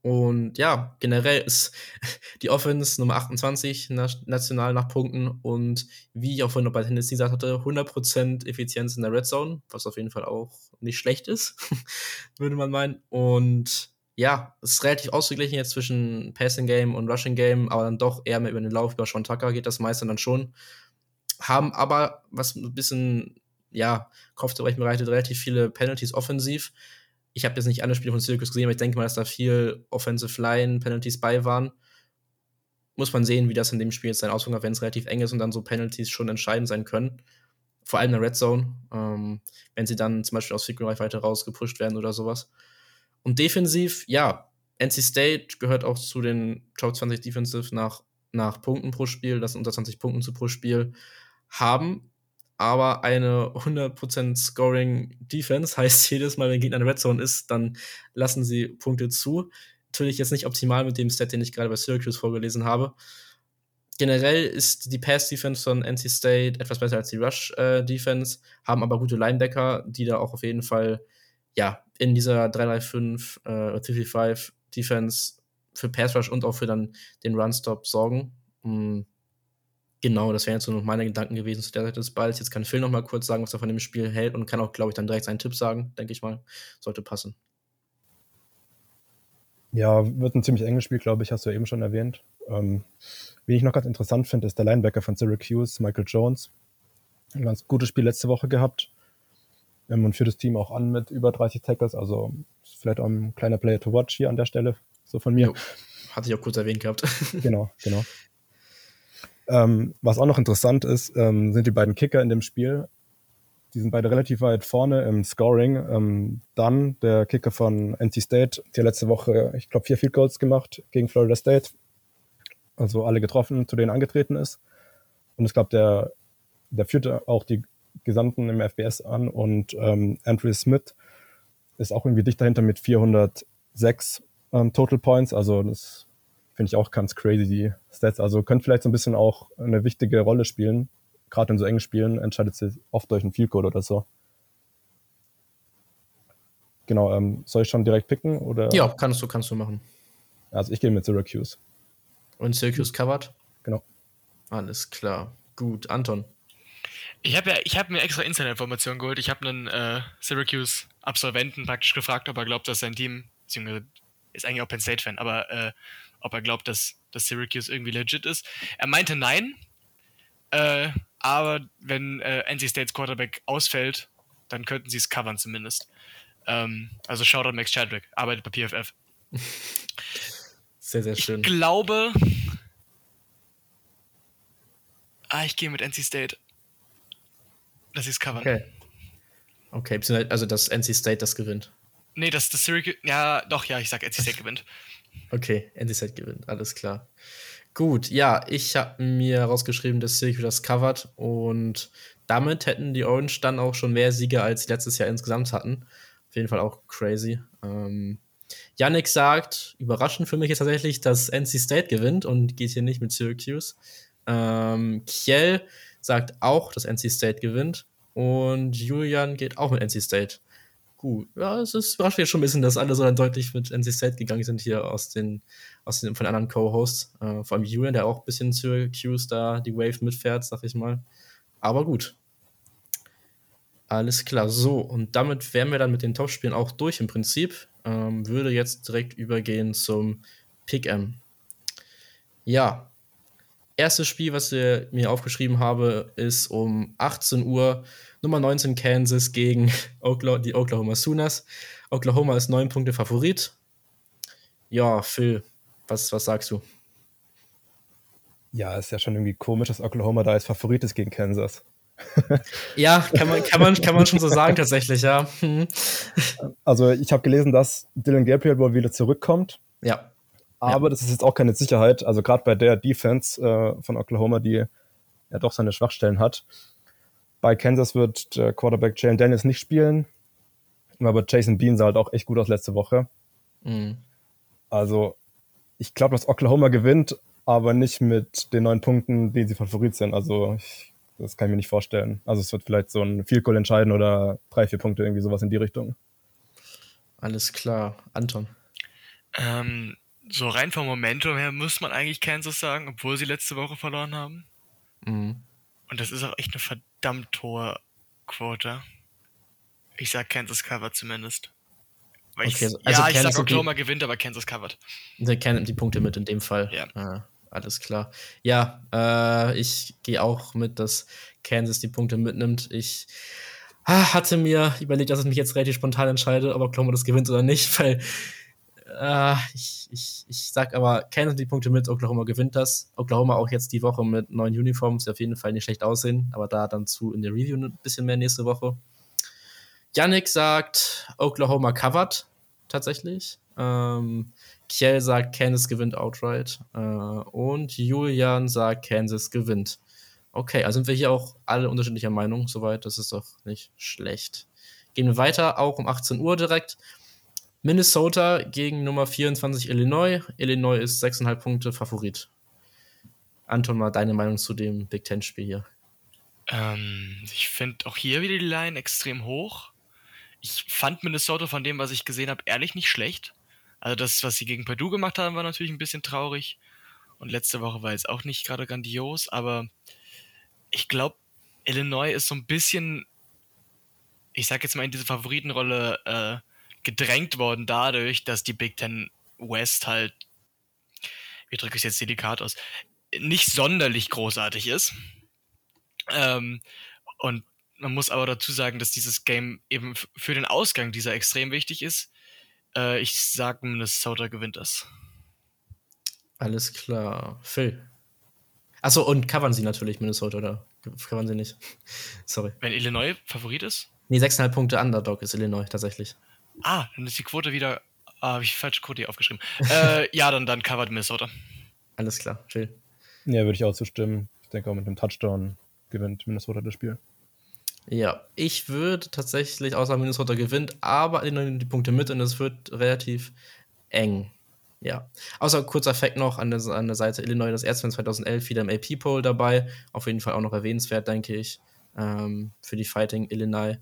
Und ja, generell ist die Offense Nummer 28 national nach Punkten und wie ich auch vorhin noch bei Tennessee gesagt hatte, 100% Effizienz in der Red Zone, was auf jeden Fall auch nicht schlecht ist, würde man meinen. Und ja, es ist relativ ausgeglichen jetzt zwischen Passing Game und Rushing Game, aber dann doch eher mehr über den Lauf, über Sean Tucker geht das meiste dann schon. Haben aber, was ein bisschen, ja, Kopfzerbrechen bereitet, relativ viele Penalties offensiv ich habe jetzt nicht alle Spiele von Syracuse gesehen, aber ich denke mal, dass da viel Offensive Line Penalties bei waren. Muss man sehen, wie das in dem Spiel jetzt seine Auswirkungen hat, wenn es relativ eng ist und dann so Penalties schon entscheidend sein können. Vor allem in der Red Zone, ähm, wenn sie dann zum Beispiel aus Field weiter rausgepusht werden oder sowas. Und defensiv, ja, NC State gehört auch zu den Top 20 Defensive nach, nach Punkten pro Spiel, das sind unter 20 Punkten zu pro Spiel, haben aber eine 100% Scoring Defense heißt jedes Mal, wenn Gegner in der Red Zone ist, dann lassen sie Punkte zu. Natürlich jetzt nicht optimal mit dem Stat, den ich gerade bei Syracuse vorgelesen habe. Generell ist die Pass Defense von NC State etwas besser als die Rush äh, Defense, haben aber gute Linebacker, die da auch auf jeden Fall ja in dieser 335 äh, 335 Defense für Pass Rush und auch für dann den Run Stop sorgen. Mhm Genau, das wären jetzt so noch meine Gedanken gewesen zu der Seite des Balls. Jetzt kann Phil noch mal kurz sagen, was er von dem Spiel hält und kann auch, glaube ich, dann direkt seinen Tipp sagen, denke ich mal. Sollte passen. Ja, wird ein ziemlich enges Spiel, glaube ich, hast du ja eben schon erwähnt. Ähm, wie ich noch ganz interessant finde, ist der Linebacker von Syracuse, Michael Jones. Ein ganz gutes Spiel letzte Woche gehabt ähm, und führt das Team auch an mit über 30 Tackles. Also vielleicht auch ein kleiner Player to watch hier an der Stelle, so von mir. Jo, hatte ich auch kurz erwähnt gehabt. genau, genau. Ähm, was auch noch interessant ist, ähm, sind die beiden Kicker in dem Spiel. Die sind beide relativ weit vorne im Scoring. Ähm, dann der Kicker von NC State, der letzte Woche, ich glaube, vier Field Goals gemacht gegen Florida State. Also alle getroffen, zu denen angetreten ist. Und ich glaube, der, der führt auch die Gesamten im FBS an. Und ähm, Andrew Smith ist auch irgendwie dicht dahinter mit 406 ähm, Total Points. Also das finde ich auch ganz crazy, die Stats. Also könnte vielleicht so ein bisschen auch eine wichtige Rolle spielen. Gerade in so engen Spielen entscheidet sich oft durch einen Field Goal oder so. Genau, ähm, soll ich schon direkt picken? Oder? Ja, kannst du, kannst du machen. Also ich gehe mit Syracuse. Und Syracuse covered? Genau. Alles klar. Gut, Anton. Ich habe ja, ich habe mir extra Insider-Informationen geholt. Ich habe einen äh, Syracuse-Absolventen praktisch gefragt, ob er glaubt, dass sein Team, beziehungsweise ist eigentlich auch Penn State-Fan, aber äh, ob er glaubt, dass, dass Syracuse irgendwie legit ist. Er meinte nein, äh, aber wenn äh, NC States Quarterback ausfällt, dann könnten sie es covern zumindest. Ähm, also Shoutout Max Chadwick, arbeitet bei PFF. Sehr, sehr schön. Ich glaube. Ah, ich gehe mit NC State. Dass sie es covern. Okay. Okay, also dass NC State das gewinnt. Nee, dass das Syracuse. Ja, doch, ja, ich sag NC State gewinnt. Okay, NC State gewinnt, alles klar. Gut, ja, ich habe mir rausgeschrieben, dass Syracuse das covert und damit hätten die Orange dann auch schon mehr Siege als sie letztes Jahr insgesamt hatten. Auf jeden Fall auch crazy. Ähm, Yannick sagt, überraschend für mich ist tatsächlich, dass NC State gewinnt und geht hier nicht mit Syracuse. Ähm, Kiel sagt auch, dass NC State gewinnt. Und Julian geht auch mit NC State. Gut, ja, es ist überrascht mich schon ein bisschen, dass alle so dann deutlich mit NC State gegangen sind hier aus den, aus den von anderen Co-Hosts. Äh, vor allem Julian, der auch ein bisschen Syracuse da die Wave mitfährt, sag ich mal. Aber gut. Alles klar, so, und damit wären wir dann mit den Top-Spielen auch durch im Prinzip. Ähm, würde jetzt direkt übergehen zum Pick-M. Ja, erstes Spiel, was ich mir aufgeschrieben habe, ist um 18 Uhr Nummer 19 Kansas gegen Oklahoma, die Oklahoma Sooners. Oklahoma ist neun Punkte Favorit. Ja, Phil, was, was sagst du? Ja, ist ja schon irgendwie komisch, dass Oklahoma da als Favorit ist gegen Kansas. ja, kann man, kann, man, kann man schon so sagen, tatsächlich, ja. Mhm. Also, ich habe gelesen, dass Dylan Gabriel wohl wieder zurückkommt. Ja. Aber ja. das ist jetzt auch keine Sicherheit. Also, gerade bei der Defense äh, von Oklahoma, die ja doch seine Schwachstellen hat. Bei Kansas wird der Quarterback Jalen Daniels nicht spielen. Aber Jason Bean sah halt auch echt gut aus letzte Woche. Mhm. Also, ich glaube, dass Oklahoma gewinnt, aber nicht mit den neun Punkten, die sie Favorit sind. Also, ich das kann ich mir nicht vorstellen. Also es wird vielleicht so ein Field Goal entscheiden oder drei, vier Punkte, irgendwie sowas in die Richtung. Alles klar. Anton. Ähm, so rein vom Momentum her muss man eigentlich Kansas sagen, obwohl sie letzte Woche verloren haben. Mhm. Und das ist auch echt eine verdammt hohe Quote. Ich sag Kansas covered zumindest. Weil okay, ich, also ja, Kansas ich sag Oklahoma die, gewinnt, aber Kansas covered. Der kennt die Punkte mit in dem Fall. Ja. Ah. Alles klar. Ja, äh, ich gehe auch mit, dass Kansas die Punkte mitnimmt. Ich ah, hatte mir überlegt, dass ich mich jetzt relativ spontan entscheide, ob Oklahoma das gewinnt oder nicht, weil äh, ich, ich, ich sag aber, Kansas die Punkte mit, Oklahoma gewinnt das. Oklahoma auch jetzt die Woche mit neuen Uniforms, die auf jeden Fall nicht schlecht aussehen, aber da dann zu in der Review ein bisschen mehr nächste Woche. Yannick sagt, Oklahoma covered tatsächlich. Ähm, Kiel sagt, Kansas gewinnt outright. Äh, und Julian sagt, Kansas gewinnt. Okay, also sind wir hier auch alle unterschiedlicher Meinung. Soweit, das ist doch nicht schlecht. Gehen wir weiter, auch um 18 Uhr direkt. Minnesota gegen Nummer 24 Illinois. Illinois ist 6,5 Punkte Favorit. Anton, mal deine Meinung zu dem Big Ten-Spiel hier. Ähm, ich finde auch hier wieder die Line extrem hoch. Ich fand Minnesota von dem, was ich gesehen habe, ehrlich nicht schlecht. Also das, was sie gegen Purdue gemacht haben, war natürlich ein bisschen traurig. Und letzte Woche war jetzt auch nicht gerade grandios, aber ich glaube, Illinois ist so ein bisschen, ich sag jetzt mal, in diese Favoritenrolle äh, gedrängt worden dadurch, dass die Big Ten West halt, wie drücke ich es jetzt delikat aus, nicht sonderlich großartig ist. Ähm, und man muss aber dazu sagen, dass dieses Game eben für den Ausgang dieser extrem wichtig ist. Äh, ich sag, Minnesota gewinnt das. Alles klar. Phil. Achso, und covern sie natürlich Minnesota, oder covern sie nicht? Sorry. Wenn Illinois Favorit ist? Nee, 6,5 Punkte Underdog ist Illinois tatsächlich. Ah, dann ist die Quote wieder. Ah, habe ich falsch Quote hier aufgeschrieben. äh, ja, dann, dann covert Minnesota. Alles klar, Phil. Ja, würde ich auch zustimmen. Ich denke auch mit einem Touchdown gewinnt Minnesota das Spiel. Ja, ich würde tatsächlich, außer Minnesota gewinnt, aber die Punkte mit und es wird relativ eng. Ja. Außer kurzer Fakt noch an der, an der Seite Illinois, das erste von 2011 wieder im AP-Poll dabei. Auf jeden Fall auch noch erwähnenswert, denke ich, ähm, für die Fighting Illinois.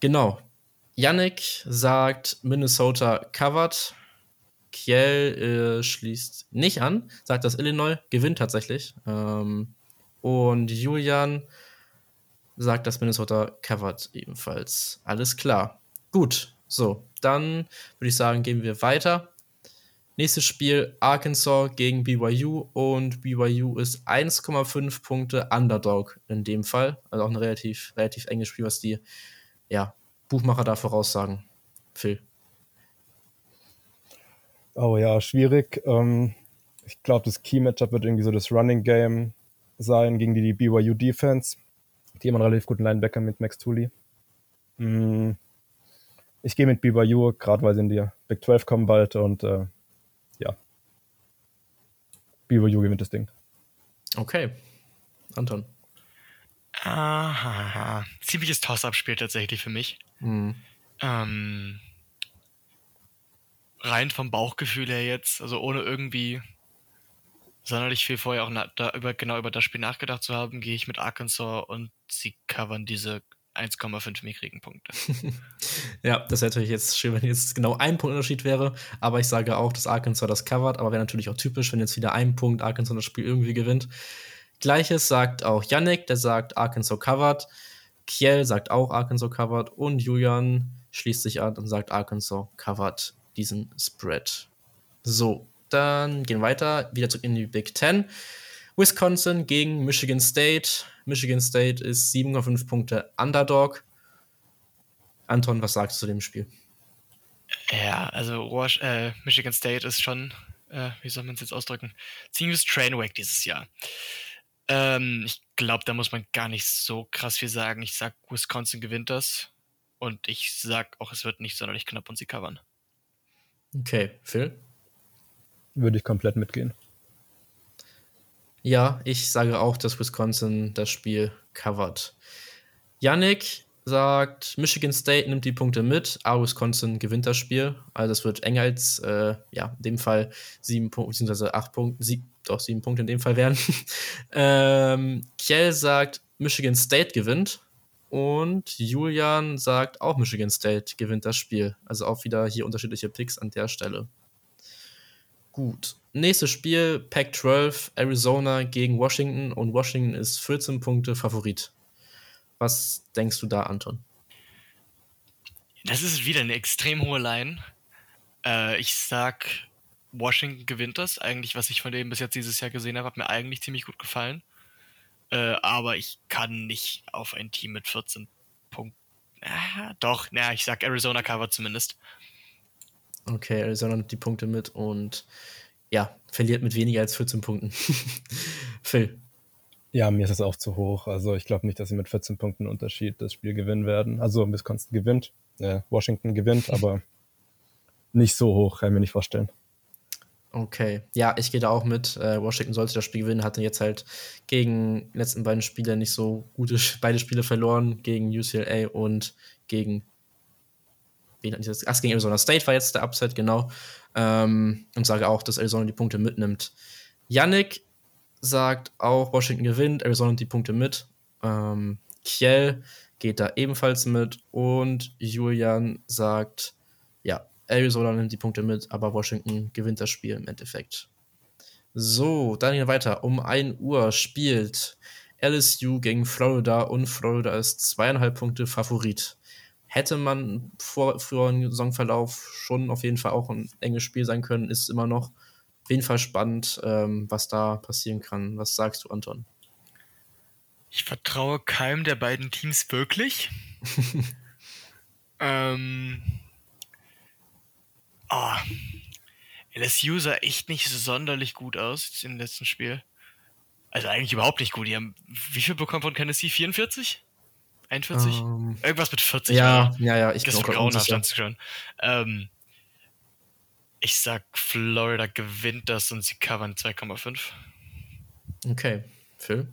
Genau. Yannick sagt, Minnesota covered. Kiel äh, schließt nicht an, sagt, dass Illinois gewinnt tatsächlich. Ähm, und Julian sagt, dass Minnesota covered ebenfalls. Alles klar. Gut, so, dann würde ich sagen, gehen wir weiter. Nächstes Spiel Arkansas gegen BYU und BYU ist 1,5 Punkte Underdog in dem Fall. Also auch ein relativ, relativ enges Spiel, was die ja, Buchmacher da voraussagen. Phil. Oh ja, schwierig. Ähm, ich glaube, das Key-Matchup wird irgendwie so das Running Game sein gegen die, die BYU Defense. Die haben einen relativ guten Linebacker mit Max Tooley. Mm, ich gehe mit BYU, gerade weil sie in die Big 12 kommen bald und äh, ja. BYU gewinnt das Ding. Okay. Anton. Aha. Ziemliches Toss-Up-Spiel tatsächlich für mich. Mhm. Ähm, rein vom Bauchgefühl her jetzt, also ohne irgendwie sonderlich viel vorher auch da über, genau über das Spiel nachgedacht zu haben, gehe ich mit Arkansas und sie covern diese 1,5 mickrigen Punkte. ja, das wäre natürlich jetzt schön, wenn jetzt genau ein Punkt Unterschied wäre, aber ich sage auch, dass Arkansas das covert, aber wäre natürlich auch typisch, wenn jetzt wieder ein Punkt Arkansas das Spiel irgendwie gewinnt. Gleiches sagt auch Yannick, der sagt Arkansas covered. Kiel sagt auch Arkansas covered und Julian schließt sich an und sagt Arkansas covered diesen Spread. So, dann gehen weiter, wieder zurück in die Big Ten. Wisconsin gegen Michigan State. Michigan State ist 7,5 Punkte Underdog. Anton, was sagst du zu dem Spiel? Ja, also äh, Michigan State ist schon, äh, wie soll man es jetzt ausdrücken, ziemliches Trainwreck dieses Jahr. Ähm, ich glaube, da muss man gar nicht so krass viel sagen. Ich sag, Wisconsin gewinnt das. Und ich sag auch, es wird nicht sonderlich knapp und sie covern. Okay, Phil? Würde ich komplett mitgehen. Ja, ich sage auch, dass Wisconsin das Spiel covert. Yannick sagt, Michigan State nimmt die Punkte mit, aber Wisconsin gewinnt das Spiel. Also es wird enger als, äh, ja, in dem Fall sieben Punkte, beziehungsweise acht Punkte, sieb, doch sieben Punkte in dem Fall werden. ähm, Kiel sagt, Michigan State gewinnt. Und Julian sagt auch, Michigan State gewinnt das Spiel. Also auch wieder hier unterschiedliche Picks an der Stelle. Gut. Nächstes Spiel, Pac-12, Arizona gegen Washington und Washington ist 14 Punkte Favorit. Was denkst du da, Anton? Das ist wieder eine extrem hohe Line. Äh, ich sag, Washington gewinnt das. Eigentlich, was ich von dem bis jetzt dieses Jahr gesehen habe, hat mir eigentlich ziemlich gut gefallen. Äh, aber ich kann nicht auf ein Team mit 14 Punkten. Ah, doch, na, ich sag Arizona Cover zumindest. Okay, Arizona nimmt die Punkte mit und ja, verliert mit weniger als 14 Punkten. Phil. Ja, mir ist das auch zu hoch. Also ich glaube nicht, dass sie mit 14 Punkten Unterschied das Spiel gewinnen werden. Also Wisconsin gewinnt, äh, Washington gewinnt, aber nicht so hoch, kann ich mir nicht vorstellen. Okay, ja, ich gehe da auch mit. Äh, Washington sollte das Spiel gewinnen, hatte jetzt halt gegen die letzten beiden Spiele nicht so gute, beide Spiele verloren, gegen UCLA und gegen wen hat das? Ach, gegen Arizona State war jetzt der Upset, genau. Ähm, und sage auch, dass Arizona die Punkte mitnimmt. Yannick sagt auch, Washington gewinnt, Arizona die Punkte mit. Ähm, Kiel geht da ebenfalls mit und Julian sagt, ja, Arizona nimmt die Punkte mit, aber Washington gewinnt das Spiel im Endeffekt. So, dann hier weiter. Um 1 Uhr spielt LSU gegen Florida und Florida ist zweieinhalb Punkte Favorit. Hätte man vor früheren Saisonverlauf schon auf jeden Fall auch ein enges Spiel sein können, ist immer noch jeden Fall spannend, ähm, was da passieren kann. Was sagst du, Anton? Ich vertraue keinem der beiden Teams wirklich. ähm, Oh, LSU sah echt nicht sonderlich gut aus im letzten Spiel. Also eigentlich überhaupt nicht gut. Die haben wie viel bekommen von Tennessee? 44? 41? Um, Irgendwas mit 40. Ja, ja, ja. Ich das ist grauenhaft schon. Ähm, ich sag, Florida gewinnt das und sie covern 2,5. Okay. Phil?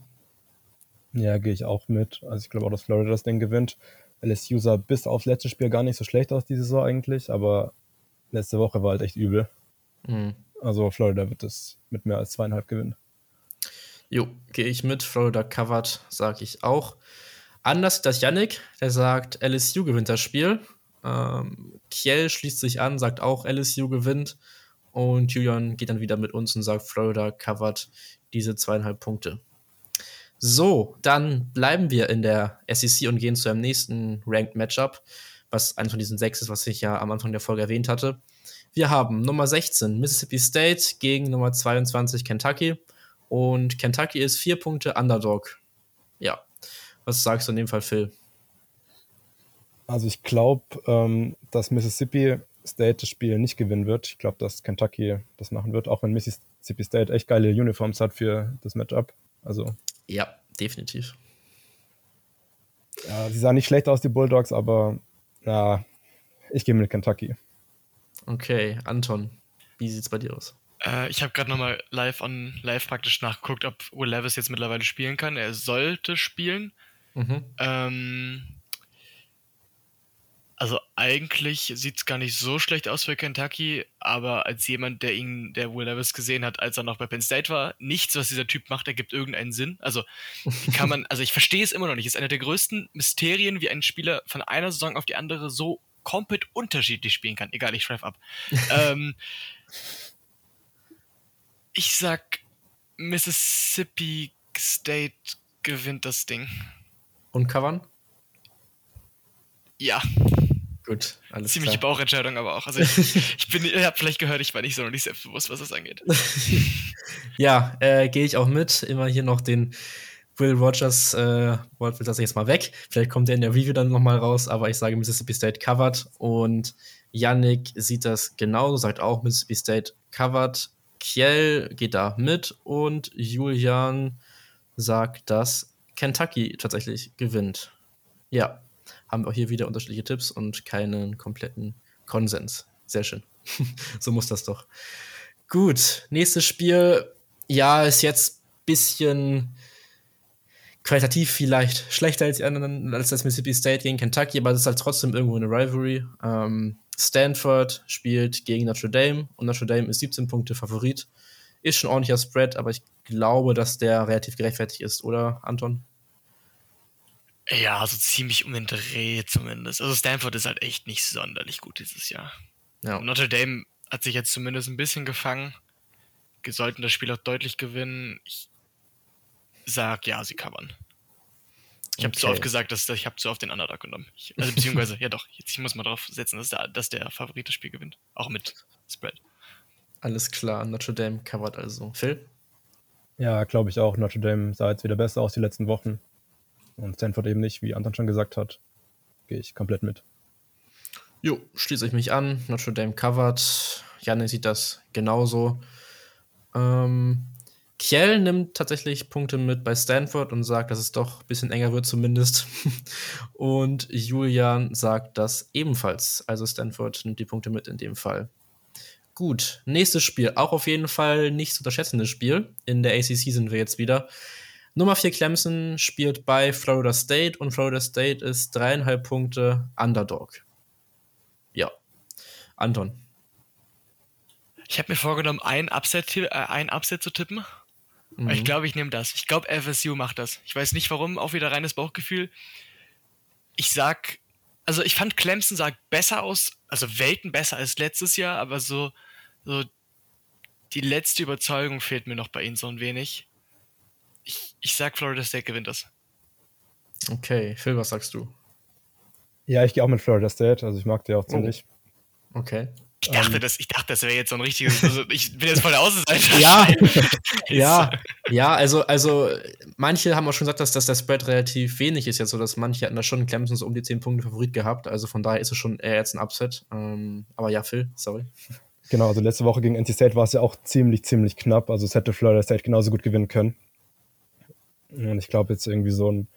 Ja, gehe ich auch mit. Also ich glaube auch, dass Florida das Ding gewinnt. LSU sah bis aufs letzte Spiel gar nicht so schlecht aus diese Saison eigentlich, aber letzte Woche war halt echt übel. Mhm. Also Florida wird es mit mehr als zweieinhalb gewinnen. Jo, gehe ich mit. Florida covered, sage ich auch. Anders das Yannick, der sagt, LSU gewinnt das Spiel. Ähm, Kiel schließt sich an, sagt auch, LSU gewinnt. Und Julian geht dann wieder mit uns und sagt, Florida covered diese zweieinhalb Punkte. So, dann bleiben wir in der SEC und gehen zu einem nächsten Ranked Matchup. was eines von diesen sechs ist, was ich ja am Anfang der Folge erwähnt hatte. Wir haben Nummer 16 Mississippi State gegen Nummer 22 Kentucky. Und Kentucky ist vier Punkte Underdog. Ja. Was sagst du in dem Fall, Phil? Also ich glaube, ähm, dass Mississippi State das Spiel nicht gewinnen wird. Ich glaube, dass Kentucky das machen wird, auch wenn Mississippi State echt geile Uniforms hat für das Matchup. Also. Ja, definitiv. Ja, sie sahen nicht schlecht aus, die Bulldogs, aber ja, ich gehe mit Kentucky. Okay, Anton, wie sieht's bei dir aus? Äh, ich habe gerade nochmal live on live praktisch nachgeguckt, ob Will Levis jetzt mittlerweile spielen kann. Er sollte spielen. Mhm. Ähm, also eigentlich sieht es gar nicht so schlecht aus für Kentucky, aber als jemand, der ihn, der Will Levis gesehen hat, als er noch bei Penn State war, nichts, was dieser Typ macht, ergibt irgendeinen Sinn. Also kann man, also ich verstehe es immer noch nicht. Es ist einer der größten Mysterien, wie ein Spieler von einer Saison auf die andere so komplett unterschiedlich spielen kann. Egal, ich schreibe ab. ähm, ich sag, Mississippi State gewinnt das Ding. Und covern? Ja. Gut, alles Ziemliche klar. Bauchentscheidung aber auch. Also ich, ich bin, ihr habt vielleicht gehört, ich war nicht so noch nicht selbstbewusst, was das angeht. ja, äh, gehe ich auch mit. Immer hier noch den Will Rogers, äh, Wort will das jetzt mal weg. Vielleicht kommt er in der Review dann nochmal raus, aber ich sage Mississippi State covered und Yannick sieht das genauso, sagt auch Mississippi State covered. Kiel geht da mit und Julian sagt, dass Kentucky tatsächlich gewinnt. Ja, haben wir auch hier wieder unterschiedliche Tipps und keinen kompletten Konsens. Sehr schön. so muss das doch. Gut, nächstes Spiel. Ja, ist jetzt ein bisschen qualitativ vielleicht schlechter als die anderen, als das Mississippi State gegen Kentucky, aber es ist halt trotzdem irgendwo eine Rivalry. Ähm, Stanford spielt gegen Notre Dame und Notre Dame ist 17 Punkte Favorit. Ist schon ordentlicher Spread, aber ich glaube, dass der relativ gerechtfertigt ist, oder, Anton? Ja, so ziemlich um den Dreh zumindest. Also Stanford ist halt echt nicht sonderlich gut dieses Jahr. Ja. Notre Dame hat sich jetzt zumindest ein bisschen gefangen. Sollten das Spiel auch deutlich gewinnen. Ich sag ja, sie covern. Ich habe okay. zu oft gesagt, dass ich habe zu oft den Underdog genommen. Ich, also beziehungsweise, ja doch, jetzt, ich muss mal drauf setzen, dass der, dass der Favorit das Spiel gewinnt. Auch mit Spread. Alles klar, Notre Dame covert also. Phil? Ja, glaube ich auch. Notre Dame sah jetzt wieder besser aus die letzten Wochen. Und Stanford eben nicht, wie Anton schon gesagt hat. Gehe ich komplett mit. Jo, schließe ich mich an. Notre Dame covered. Janne sieht das genauso. Ähm, Kiel nimmt tatsächlich Punkte mit bei Stanford und sagt, dass es doch ein bisschen enger wird zumindest. und Julian sagt das ebenfalls. Also Stanford nimmt die Punkte mit in dem Fall. Gut, nächstes Spiel. Auch auf jeden Fall nicht zu unterschätzendes Spiel. In der ACC sind wir jetzt wieder. Nummer 4 Clemson spielt bei Florida State und Florida State ist dreieinhalb Punkte Underdog. Ja. Anton. Ich habe mir vorgenommen, ein Upset, äh, ein Upset zu tippen. Mhm. Ich glaube, ich nehme das. Ich glaube, FSU macht das. Ich weiß nicht warum, auch wieder reines Bauchgefühl. Ich sag, also ich fand Clemson sah besser aus, also Welten besser als letztes Jahr, aber so, so die letzte Überzeugung fehlt mir noch bei ihnen so ein wenig ich, ich sag, Florida State gewinnt das. Okay, Phil, was sagst du? Ja, ich gehe auch mit Florida State, also ich mag die auch oh. ziemlich. Oh. Okay. Ich dachte, um, das, das wäre jetzt so ein richtiges. Also ich bin jetzt voll der Außenseiter. ja, ja, ja, also, also manche haben auch schon gesagt, dass, dass der Spread relativ wenig ist jetzt, so dass manche hatten da schon Clemson so um die 10 Punkte Favorit gehabt. Also von daher ist es schon eher jetzt ein Upset. Ähm, aber ja, Phil, sorry. Genau, also letzte Woche gegen NC State war es ja auch ziemlich, ziemlich knapp. Also es hätte Florida State genauso gut gewinnen können. Und ich glaube jetzt irgendwie so ein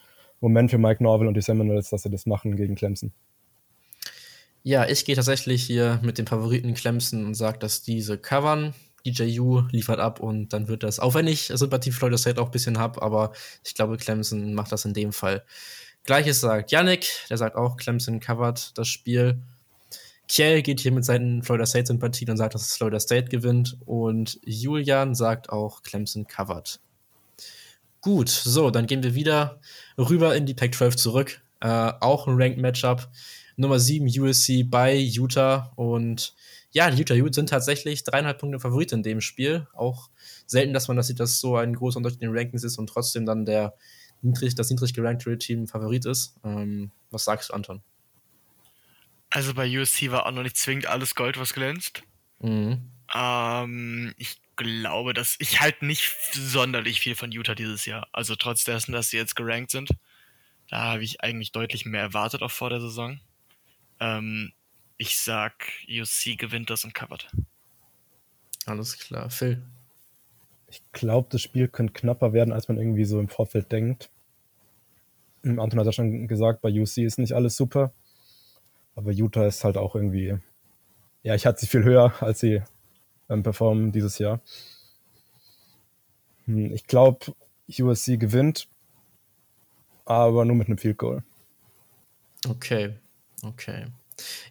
Moment für Mike Norville und die Seminoles, dass sie das machen gegen Clemson. Ja, ich gehe tatsächlich hier mit dem Favoriten Clemson und sage, dass diese covern. DJU liefert ab und dann wird das, auch wenn ich Sympathie für Florida State auch ein bisschen habe, aber ich glaube, Clemson macht das in dem Fall. Gleiches sagt Yannick, der sagt auch, Clemson covert das Spiel. Kiel geht hier mit seinen Florida State Sympathien und sagt, dass Florida State gewinnt. Und Julian sagt auch, Clemson covert. Gut, so, dann gehen wir wieder rüber in die Pac-12 zurück. Äh, auch ein Ranked-Matchup. Nummer 7 USC bei Utah. Und ja, die Utah Utes sind tatsächlich dreieinhalb Punkte Favorit in dem Spiel. Auch selten, dass man das sieht, dass so ein großer Unterschied in den Rankings ist und trotzdem dann der niedrig, das niedrig gerankte Team Favorit ist. Ähm, was sagst du, Anton? Also bei USC war auch noch nicht zwingend alles Gold, was glänzt. Mhm. Ähm, ich glaube, dass ich halt nicht sonderlich viel von Utah dieses Jahr. Also trotz dessen, dass sie jetzt gerankt sind, da habe ich eigentlich deutlich mehr erwartet auch vor der Saison. Ähm, ich sag, USC gewinnt das und covert. Alles klar. Phil. Ich glaube, das Spiel könnte knapper werden, als man irgendwie so im Vorfeld denkt. Anton hat ja schon gesagt, bei UC ist nicht alles super. Aber Utah ist halt auch irgendwie, ja, ich hatte sie viel höher, als sie ähm, performen dieses Jahr. Hm, ich glaube, USC gewinnt, aber nur mit einem Field Goal. Okay, okay.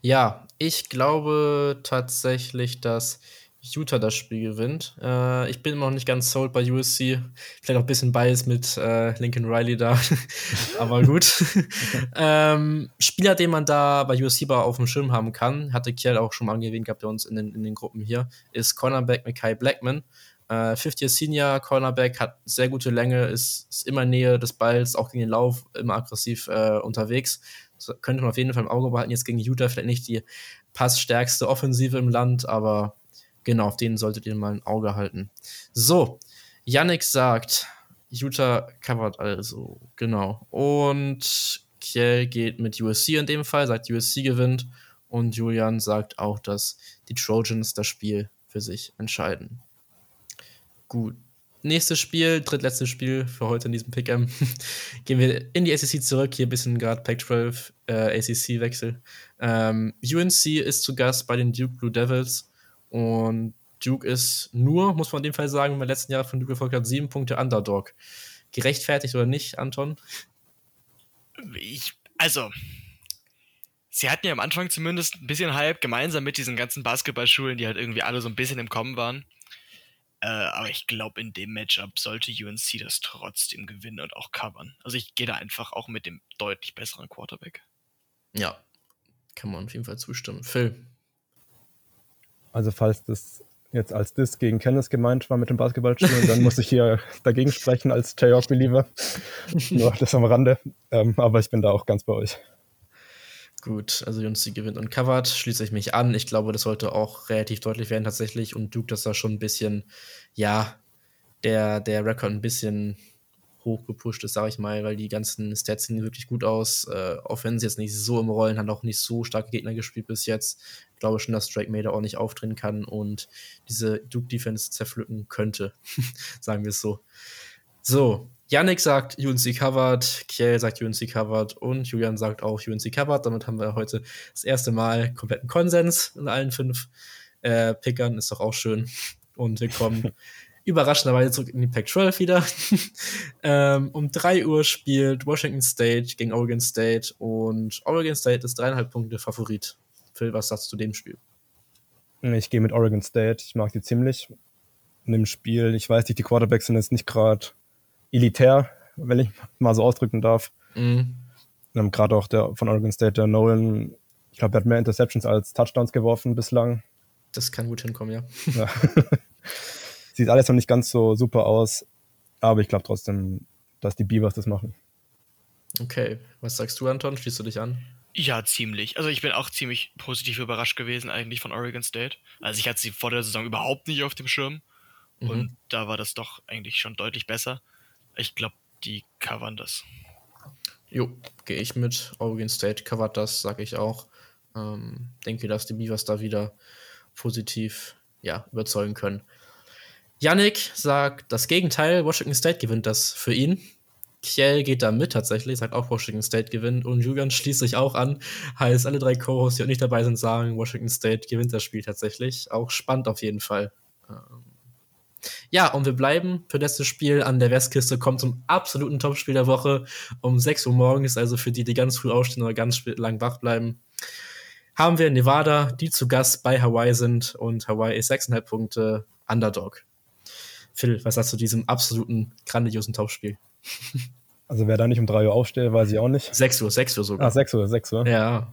Ja, ich glaube tatsächlich, dass Utah das Spiel gewinnt. Äh, ich bin immer noch nicht ganz sold bei USC. Vielleicht auch ein bisschen Bias mit äh, Lincoln Riley da. Aber gut. ähm, Spieler, den man da bei USC aber auf dem Schirm haben kann, hatte Kiel auch schon mal angewähnt gehabt bei uns in den, in den Gruppen hier, ist Cornerback Mackay Blackman. Äh, 50 Senior Cornerback, hat sehr gute Länge, ist, ist immer in Nähe des Balls, auch gegen den Lauf, immer aggressiv äh, unterwegs. Das könnte man auf jeden Fall im Auge behalten. Jetzt gegen Utah vielleicht nicht die passstärkste Offensive im Land, aber Genau, auf den solltet ihr mal ein Auge halten. So, Yannick sagt, Utah covert also, genau. Und Kiel geht mit USC in dem Fall, sagt USC gewinnt. Und Julian sagt auch, dass die Trojans das Spiel für sich entscheiden. Gut. Nächstes Spiel, drittletztes Spiel für heute in diesem Pick'em. Gehen wir in die ACC zurück. Hier ein bisschen gerade Pac-12 äh, ACC-Wechsel. Ähm, UNC ist zu Gast bei den Duke Blue Devils. Und Duke ist nur, muss man in dem Fall sagen, wenn man letzten Jahr von Duke gefolgt hat, sieben Punkte Underdog. Gerechtfertigt oder nicht, Anton? Ich, also, sie hatten ja am Anfang zumindest ein bisschen Hype, gemeinsam mit diesen ganzen Basketballschulen, die halt irgendwie alle so ein bisschen im Kommen waren. Äh, aber ich glaube, in dem Matchup sollte UNC das trotzdem gewinnen und auch covern. Also ich gehe da einfach auch mit dem deutlich besseren Quarterback. Ja, kann man auf jeden Fall zustimmen. Phil, also falls das jetzt als Diss gegen Kenneth gemeint war mit dem Basketballspielen, dann muss ich hier dagegen sprechen als J-Rock-Believer. Nur das am Rande. Ähm, aber ich bin da auch ganz bei euch. Gut, also Junzi gewinnt und covert, schließe ich mich an. Ich glaube, das sollte auch relativ deutlich werden tatsächlich. Und Duke, das da schon ein bisschen, ja, der, der Rekord ein bisschen hochgepusht ist, sage ich mal, weil die ganzen Stats sehen wirklich gut aus. Äh, auch wenn sie jetzt nicht so im Rollen, hat auch nicht so starke Gegner gespielt bis jetzt. Ich glaube schon, dass Drake Mader auch nicht aufdrehen kann und diese Duke-Defense zerpflücken könnte. sagen wir es so. So, Yannick sagt UNC covered, Kiel sagt UNC covered und Julian sagt auch UNC covered. Damit haben wir heute das erste Mal kompletten Konsens in allen fünf äh, Pickern. Ist doch auch schön. Und wir kommen überraschenderweise zurück in die Pac-12 wieder. ähm, um 3 Uhr spielt Washington State gegen Oregon State und Oregon State ist dreieinhalb Punkte Favorit. Phil, was sagst du zu dem Spiel? Ich gehe mit Oregon State. Ich mag die ziemlich. In dem Spiel, ich weiß nicht, die Quarterbacks sind jetzt nicht gerade elitär, wenn ich mal so ausdrücken darf. Mhm. Gerade auch der von Oregon State, der Nolan, ich glaube, er hat mehr Interceptions als Touchdowns geworfen bislang. Das kann gut hinkommen, ja. ja. Sieht alles noch nicht ganz so super aus, aber ich glaube trotzdem, dass die Beavers das machen. Okay, was sagst du, Anton? Schließt du dich an? Ja, ziemlich. Also ich bin auch ziemlich positiv überrascht gewesen eigentlich von Oregon State. Also ich hatte sie vor der Saison überhaupt nicht auf dem Schirm mhm. und da war das doch eigentlich schon deutlich besser. Ich glaube, die covern das. Jo, gehe ich mit. Oregon State covert das, sage ich auch. Ähm, denke, dass die Beavers da wieder positiv ja, überzeugen können. Yannick sagt das Gegenteil, Washington State gewinnt das für ihn. Kiel geht da mit tatsächlich, sagt auch Washington State gewinnt und Julian schließt sich auch an. Heißt, alle drei Co-Hosts, die auch nicht dabei sind, sagen, Washington State gewinnt das Spiel tatsächlich. Auch spannend auf jeden Fall. Ähm, ja, und wir bleiben für das Spiel an der Westküste, kommt zum absoluten Topspiel der Woche um 6 Uhr morgens, also für die, die ganz früh aufstehen oder ganz lang wach bleiben. Haben wir Nevada, die zu Gast bei Hawaii sind und Hawaii ist 6,5 Punkte Underdog. Phil, was sagst du zu diesem absoluten grandiosen Topspiel? Also wer da nicht um 3 Uhr aufsteht, weiß ich auch nicht. 6 Uhr, 6 Uhr sogar. Ah, 6 Uhr, 6 Uhr. Ja.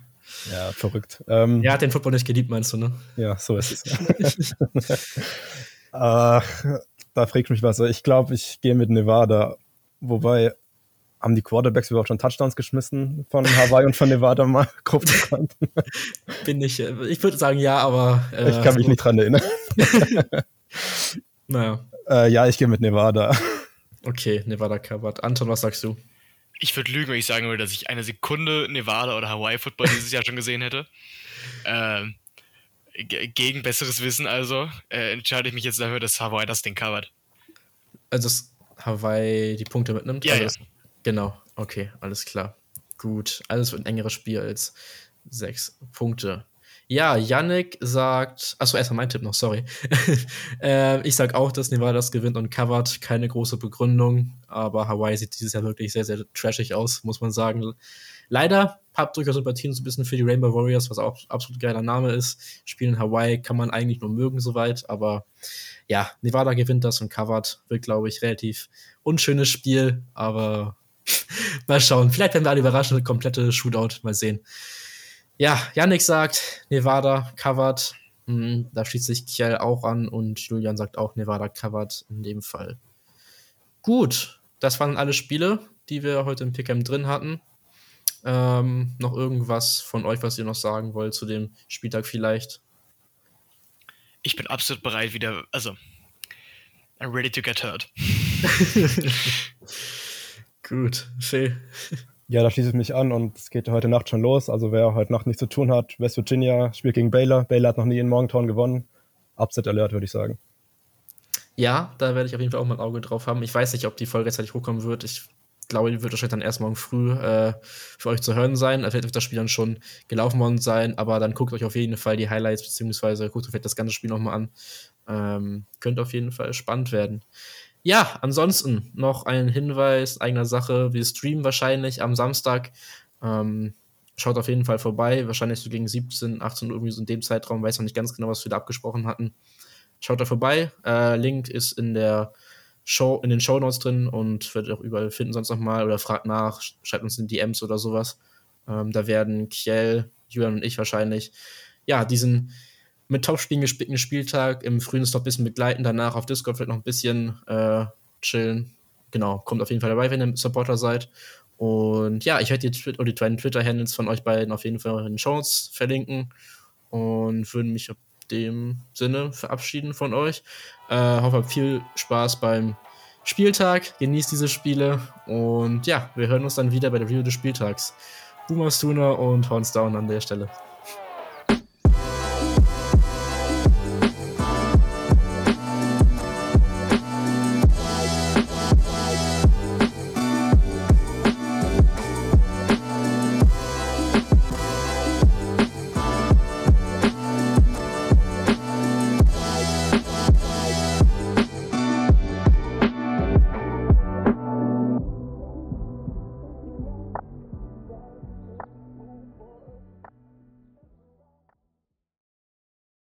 Ja, verrückt. Ähm, er hat den Football nicht geliebt, meinst du, ne? Ja, so ist es. Ach, da fragt mich was. Ich glaube, ich gehe mit Nevada. Wobei haben die Quarterbacks überhaupt schon Touchdowns geschmissen von Hawaii und von Nevada mal grob bekannt? Bin ich, äh, ich würde sagen ja, aber. Äh, ich kann mich so. nicht dran erinnern. naja. Äh, ja, ich gehe mit Nevada. Okay, Nevada covered. Anton, was sagst du? Ich würde lügen, wenn ich sagen würde, dass ich eine Sekunde Nevada oder Hawaii Football dieses Jahr schon gesehen hätte. Ähm, gegen besseres Wissen also äh, entscheide ich mich jetzt dafür, dass Hawaii das Ding covert. Also, dass Hawaii die Punkte mitnimmt? Ja, also ja. Genau, okay, alles klar. Gut, alles wird ein engeres Spiel als sechs Punkte. Ja, Yannick sagt, achso, erstmal mein Tipp noch, sorry. äh, ich sag auch, dass Nevada das gewinnt und covert. Keine große Begründung, aber Hawaii sieht dieses Jahr wirklich sehr, sehr trashig aus, muss man sagen. Leider hab durchaus Sympathien so ein bisschen für die Rainbow Warriors, was auch absolut geiler Name ist. Spielen Hawaii kann man eigentlich nur mögen soweit, aber ja, Nevada gewinnt das und covert. Wird, glaube ich, relativ unschönes Spiel, aber mal schauen. Vielleicht werden wir alle überraschen, komplette Shootout. Mal sehen. Ja, Yannick sagt, Nevada covered. Hm, da schließt sich Kiel auch an und Julian sagt auch, Nevada covered in dem Fall. Gut, das waren alle Spiele, die wir heute im Pick'em drin hatten. Ähm, noch irgendwas von euch, was ihr noch sagen wollt zu dem Spieltag vielleicht? Ich bin absolut bereit wieder, also I'm ready to get hurt. Gut, Phil. Ja, da schließe ich mich an und es geht heute Nacht schon los. Also wer heute Nacht nichts zu tun hat, West Virginia spielt gegen Baylor. Baylor hat noch nie in Morgantown gewonnen. Upset Alert, würde ich sagen. Ja, da werde ich auf jeden Fall auch mal ein Auge drauf haben. Ich weiß nicht, ob die Folge rechtzeitig hochkommen wird. Ich glaube, die wird wahrscheinlich dann erst morgen früh äh, für euch zu hören sein. Vielleicht wird das Spiel dann schon gelaufen worden sein, aber dann guckt euch auf jeden Fall die Highlights, beziehungsweise guckt euch vielleicht das ganze Spiel nochmal an. Ähm, könnte auf jeden Fall spannend werden. Ja, ansonsten noch ein Hinweis eigener Sache. Wir streamen wahrscheinlich am Samstag. Ähm, schaut auf jeden Fall vorbei. Wahrscheinlich so gegen 17, 18 Uhr irgendwie so in dem Zeitraum. Weiß noch nicht ganz genau, was wir da abgesprochen hatten. Schaut da vorbei. Äh, Link ist in der Show, in den Show Notes drin und werdet auch überall finden sonst nochmal oder fragt nach, schreibt uns in DMs oder sowas. Ähm, da werden Kiel, Julian und ich wahrscheinlich, ja, diesen mit Topspielen gespickten Spieltag im frühen Stop ein bisschen begleiten, danach auf Discord vielleicht noch ein bisschen äh, chillen. Genau, kommt auf jeden Fall dabei, wenn ihr Supporter seid. Und ja, ich werde die, Twi die beiden Twitter-Handles von euch beiden auf jeden Fall in den Shows verlinken und würde mich in dem Sinne verabschieden von euch. Äh, hoffe, habt viel Spaß beim Spieltag, genießt diese Spiele und ja, wir hören uns dann wieder bei der Review des Spieltags. Boomer Stuna und Horns Down an der Stelle.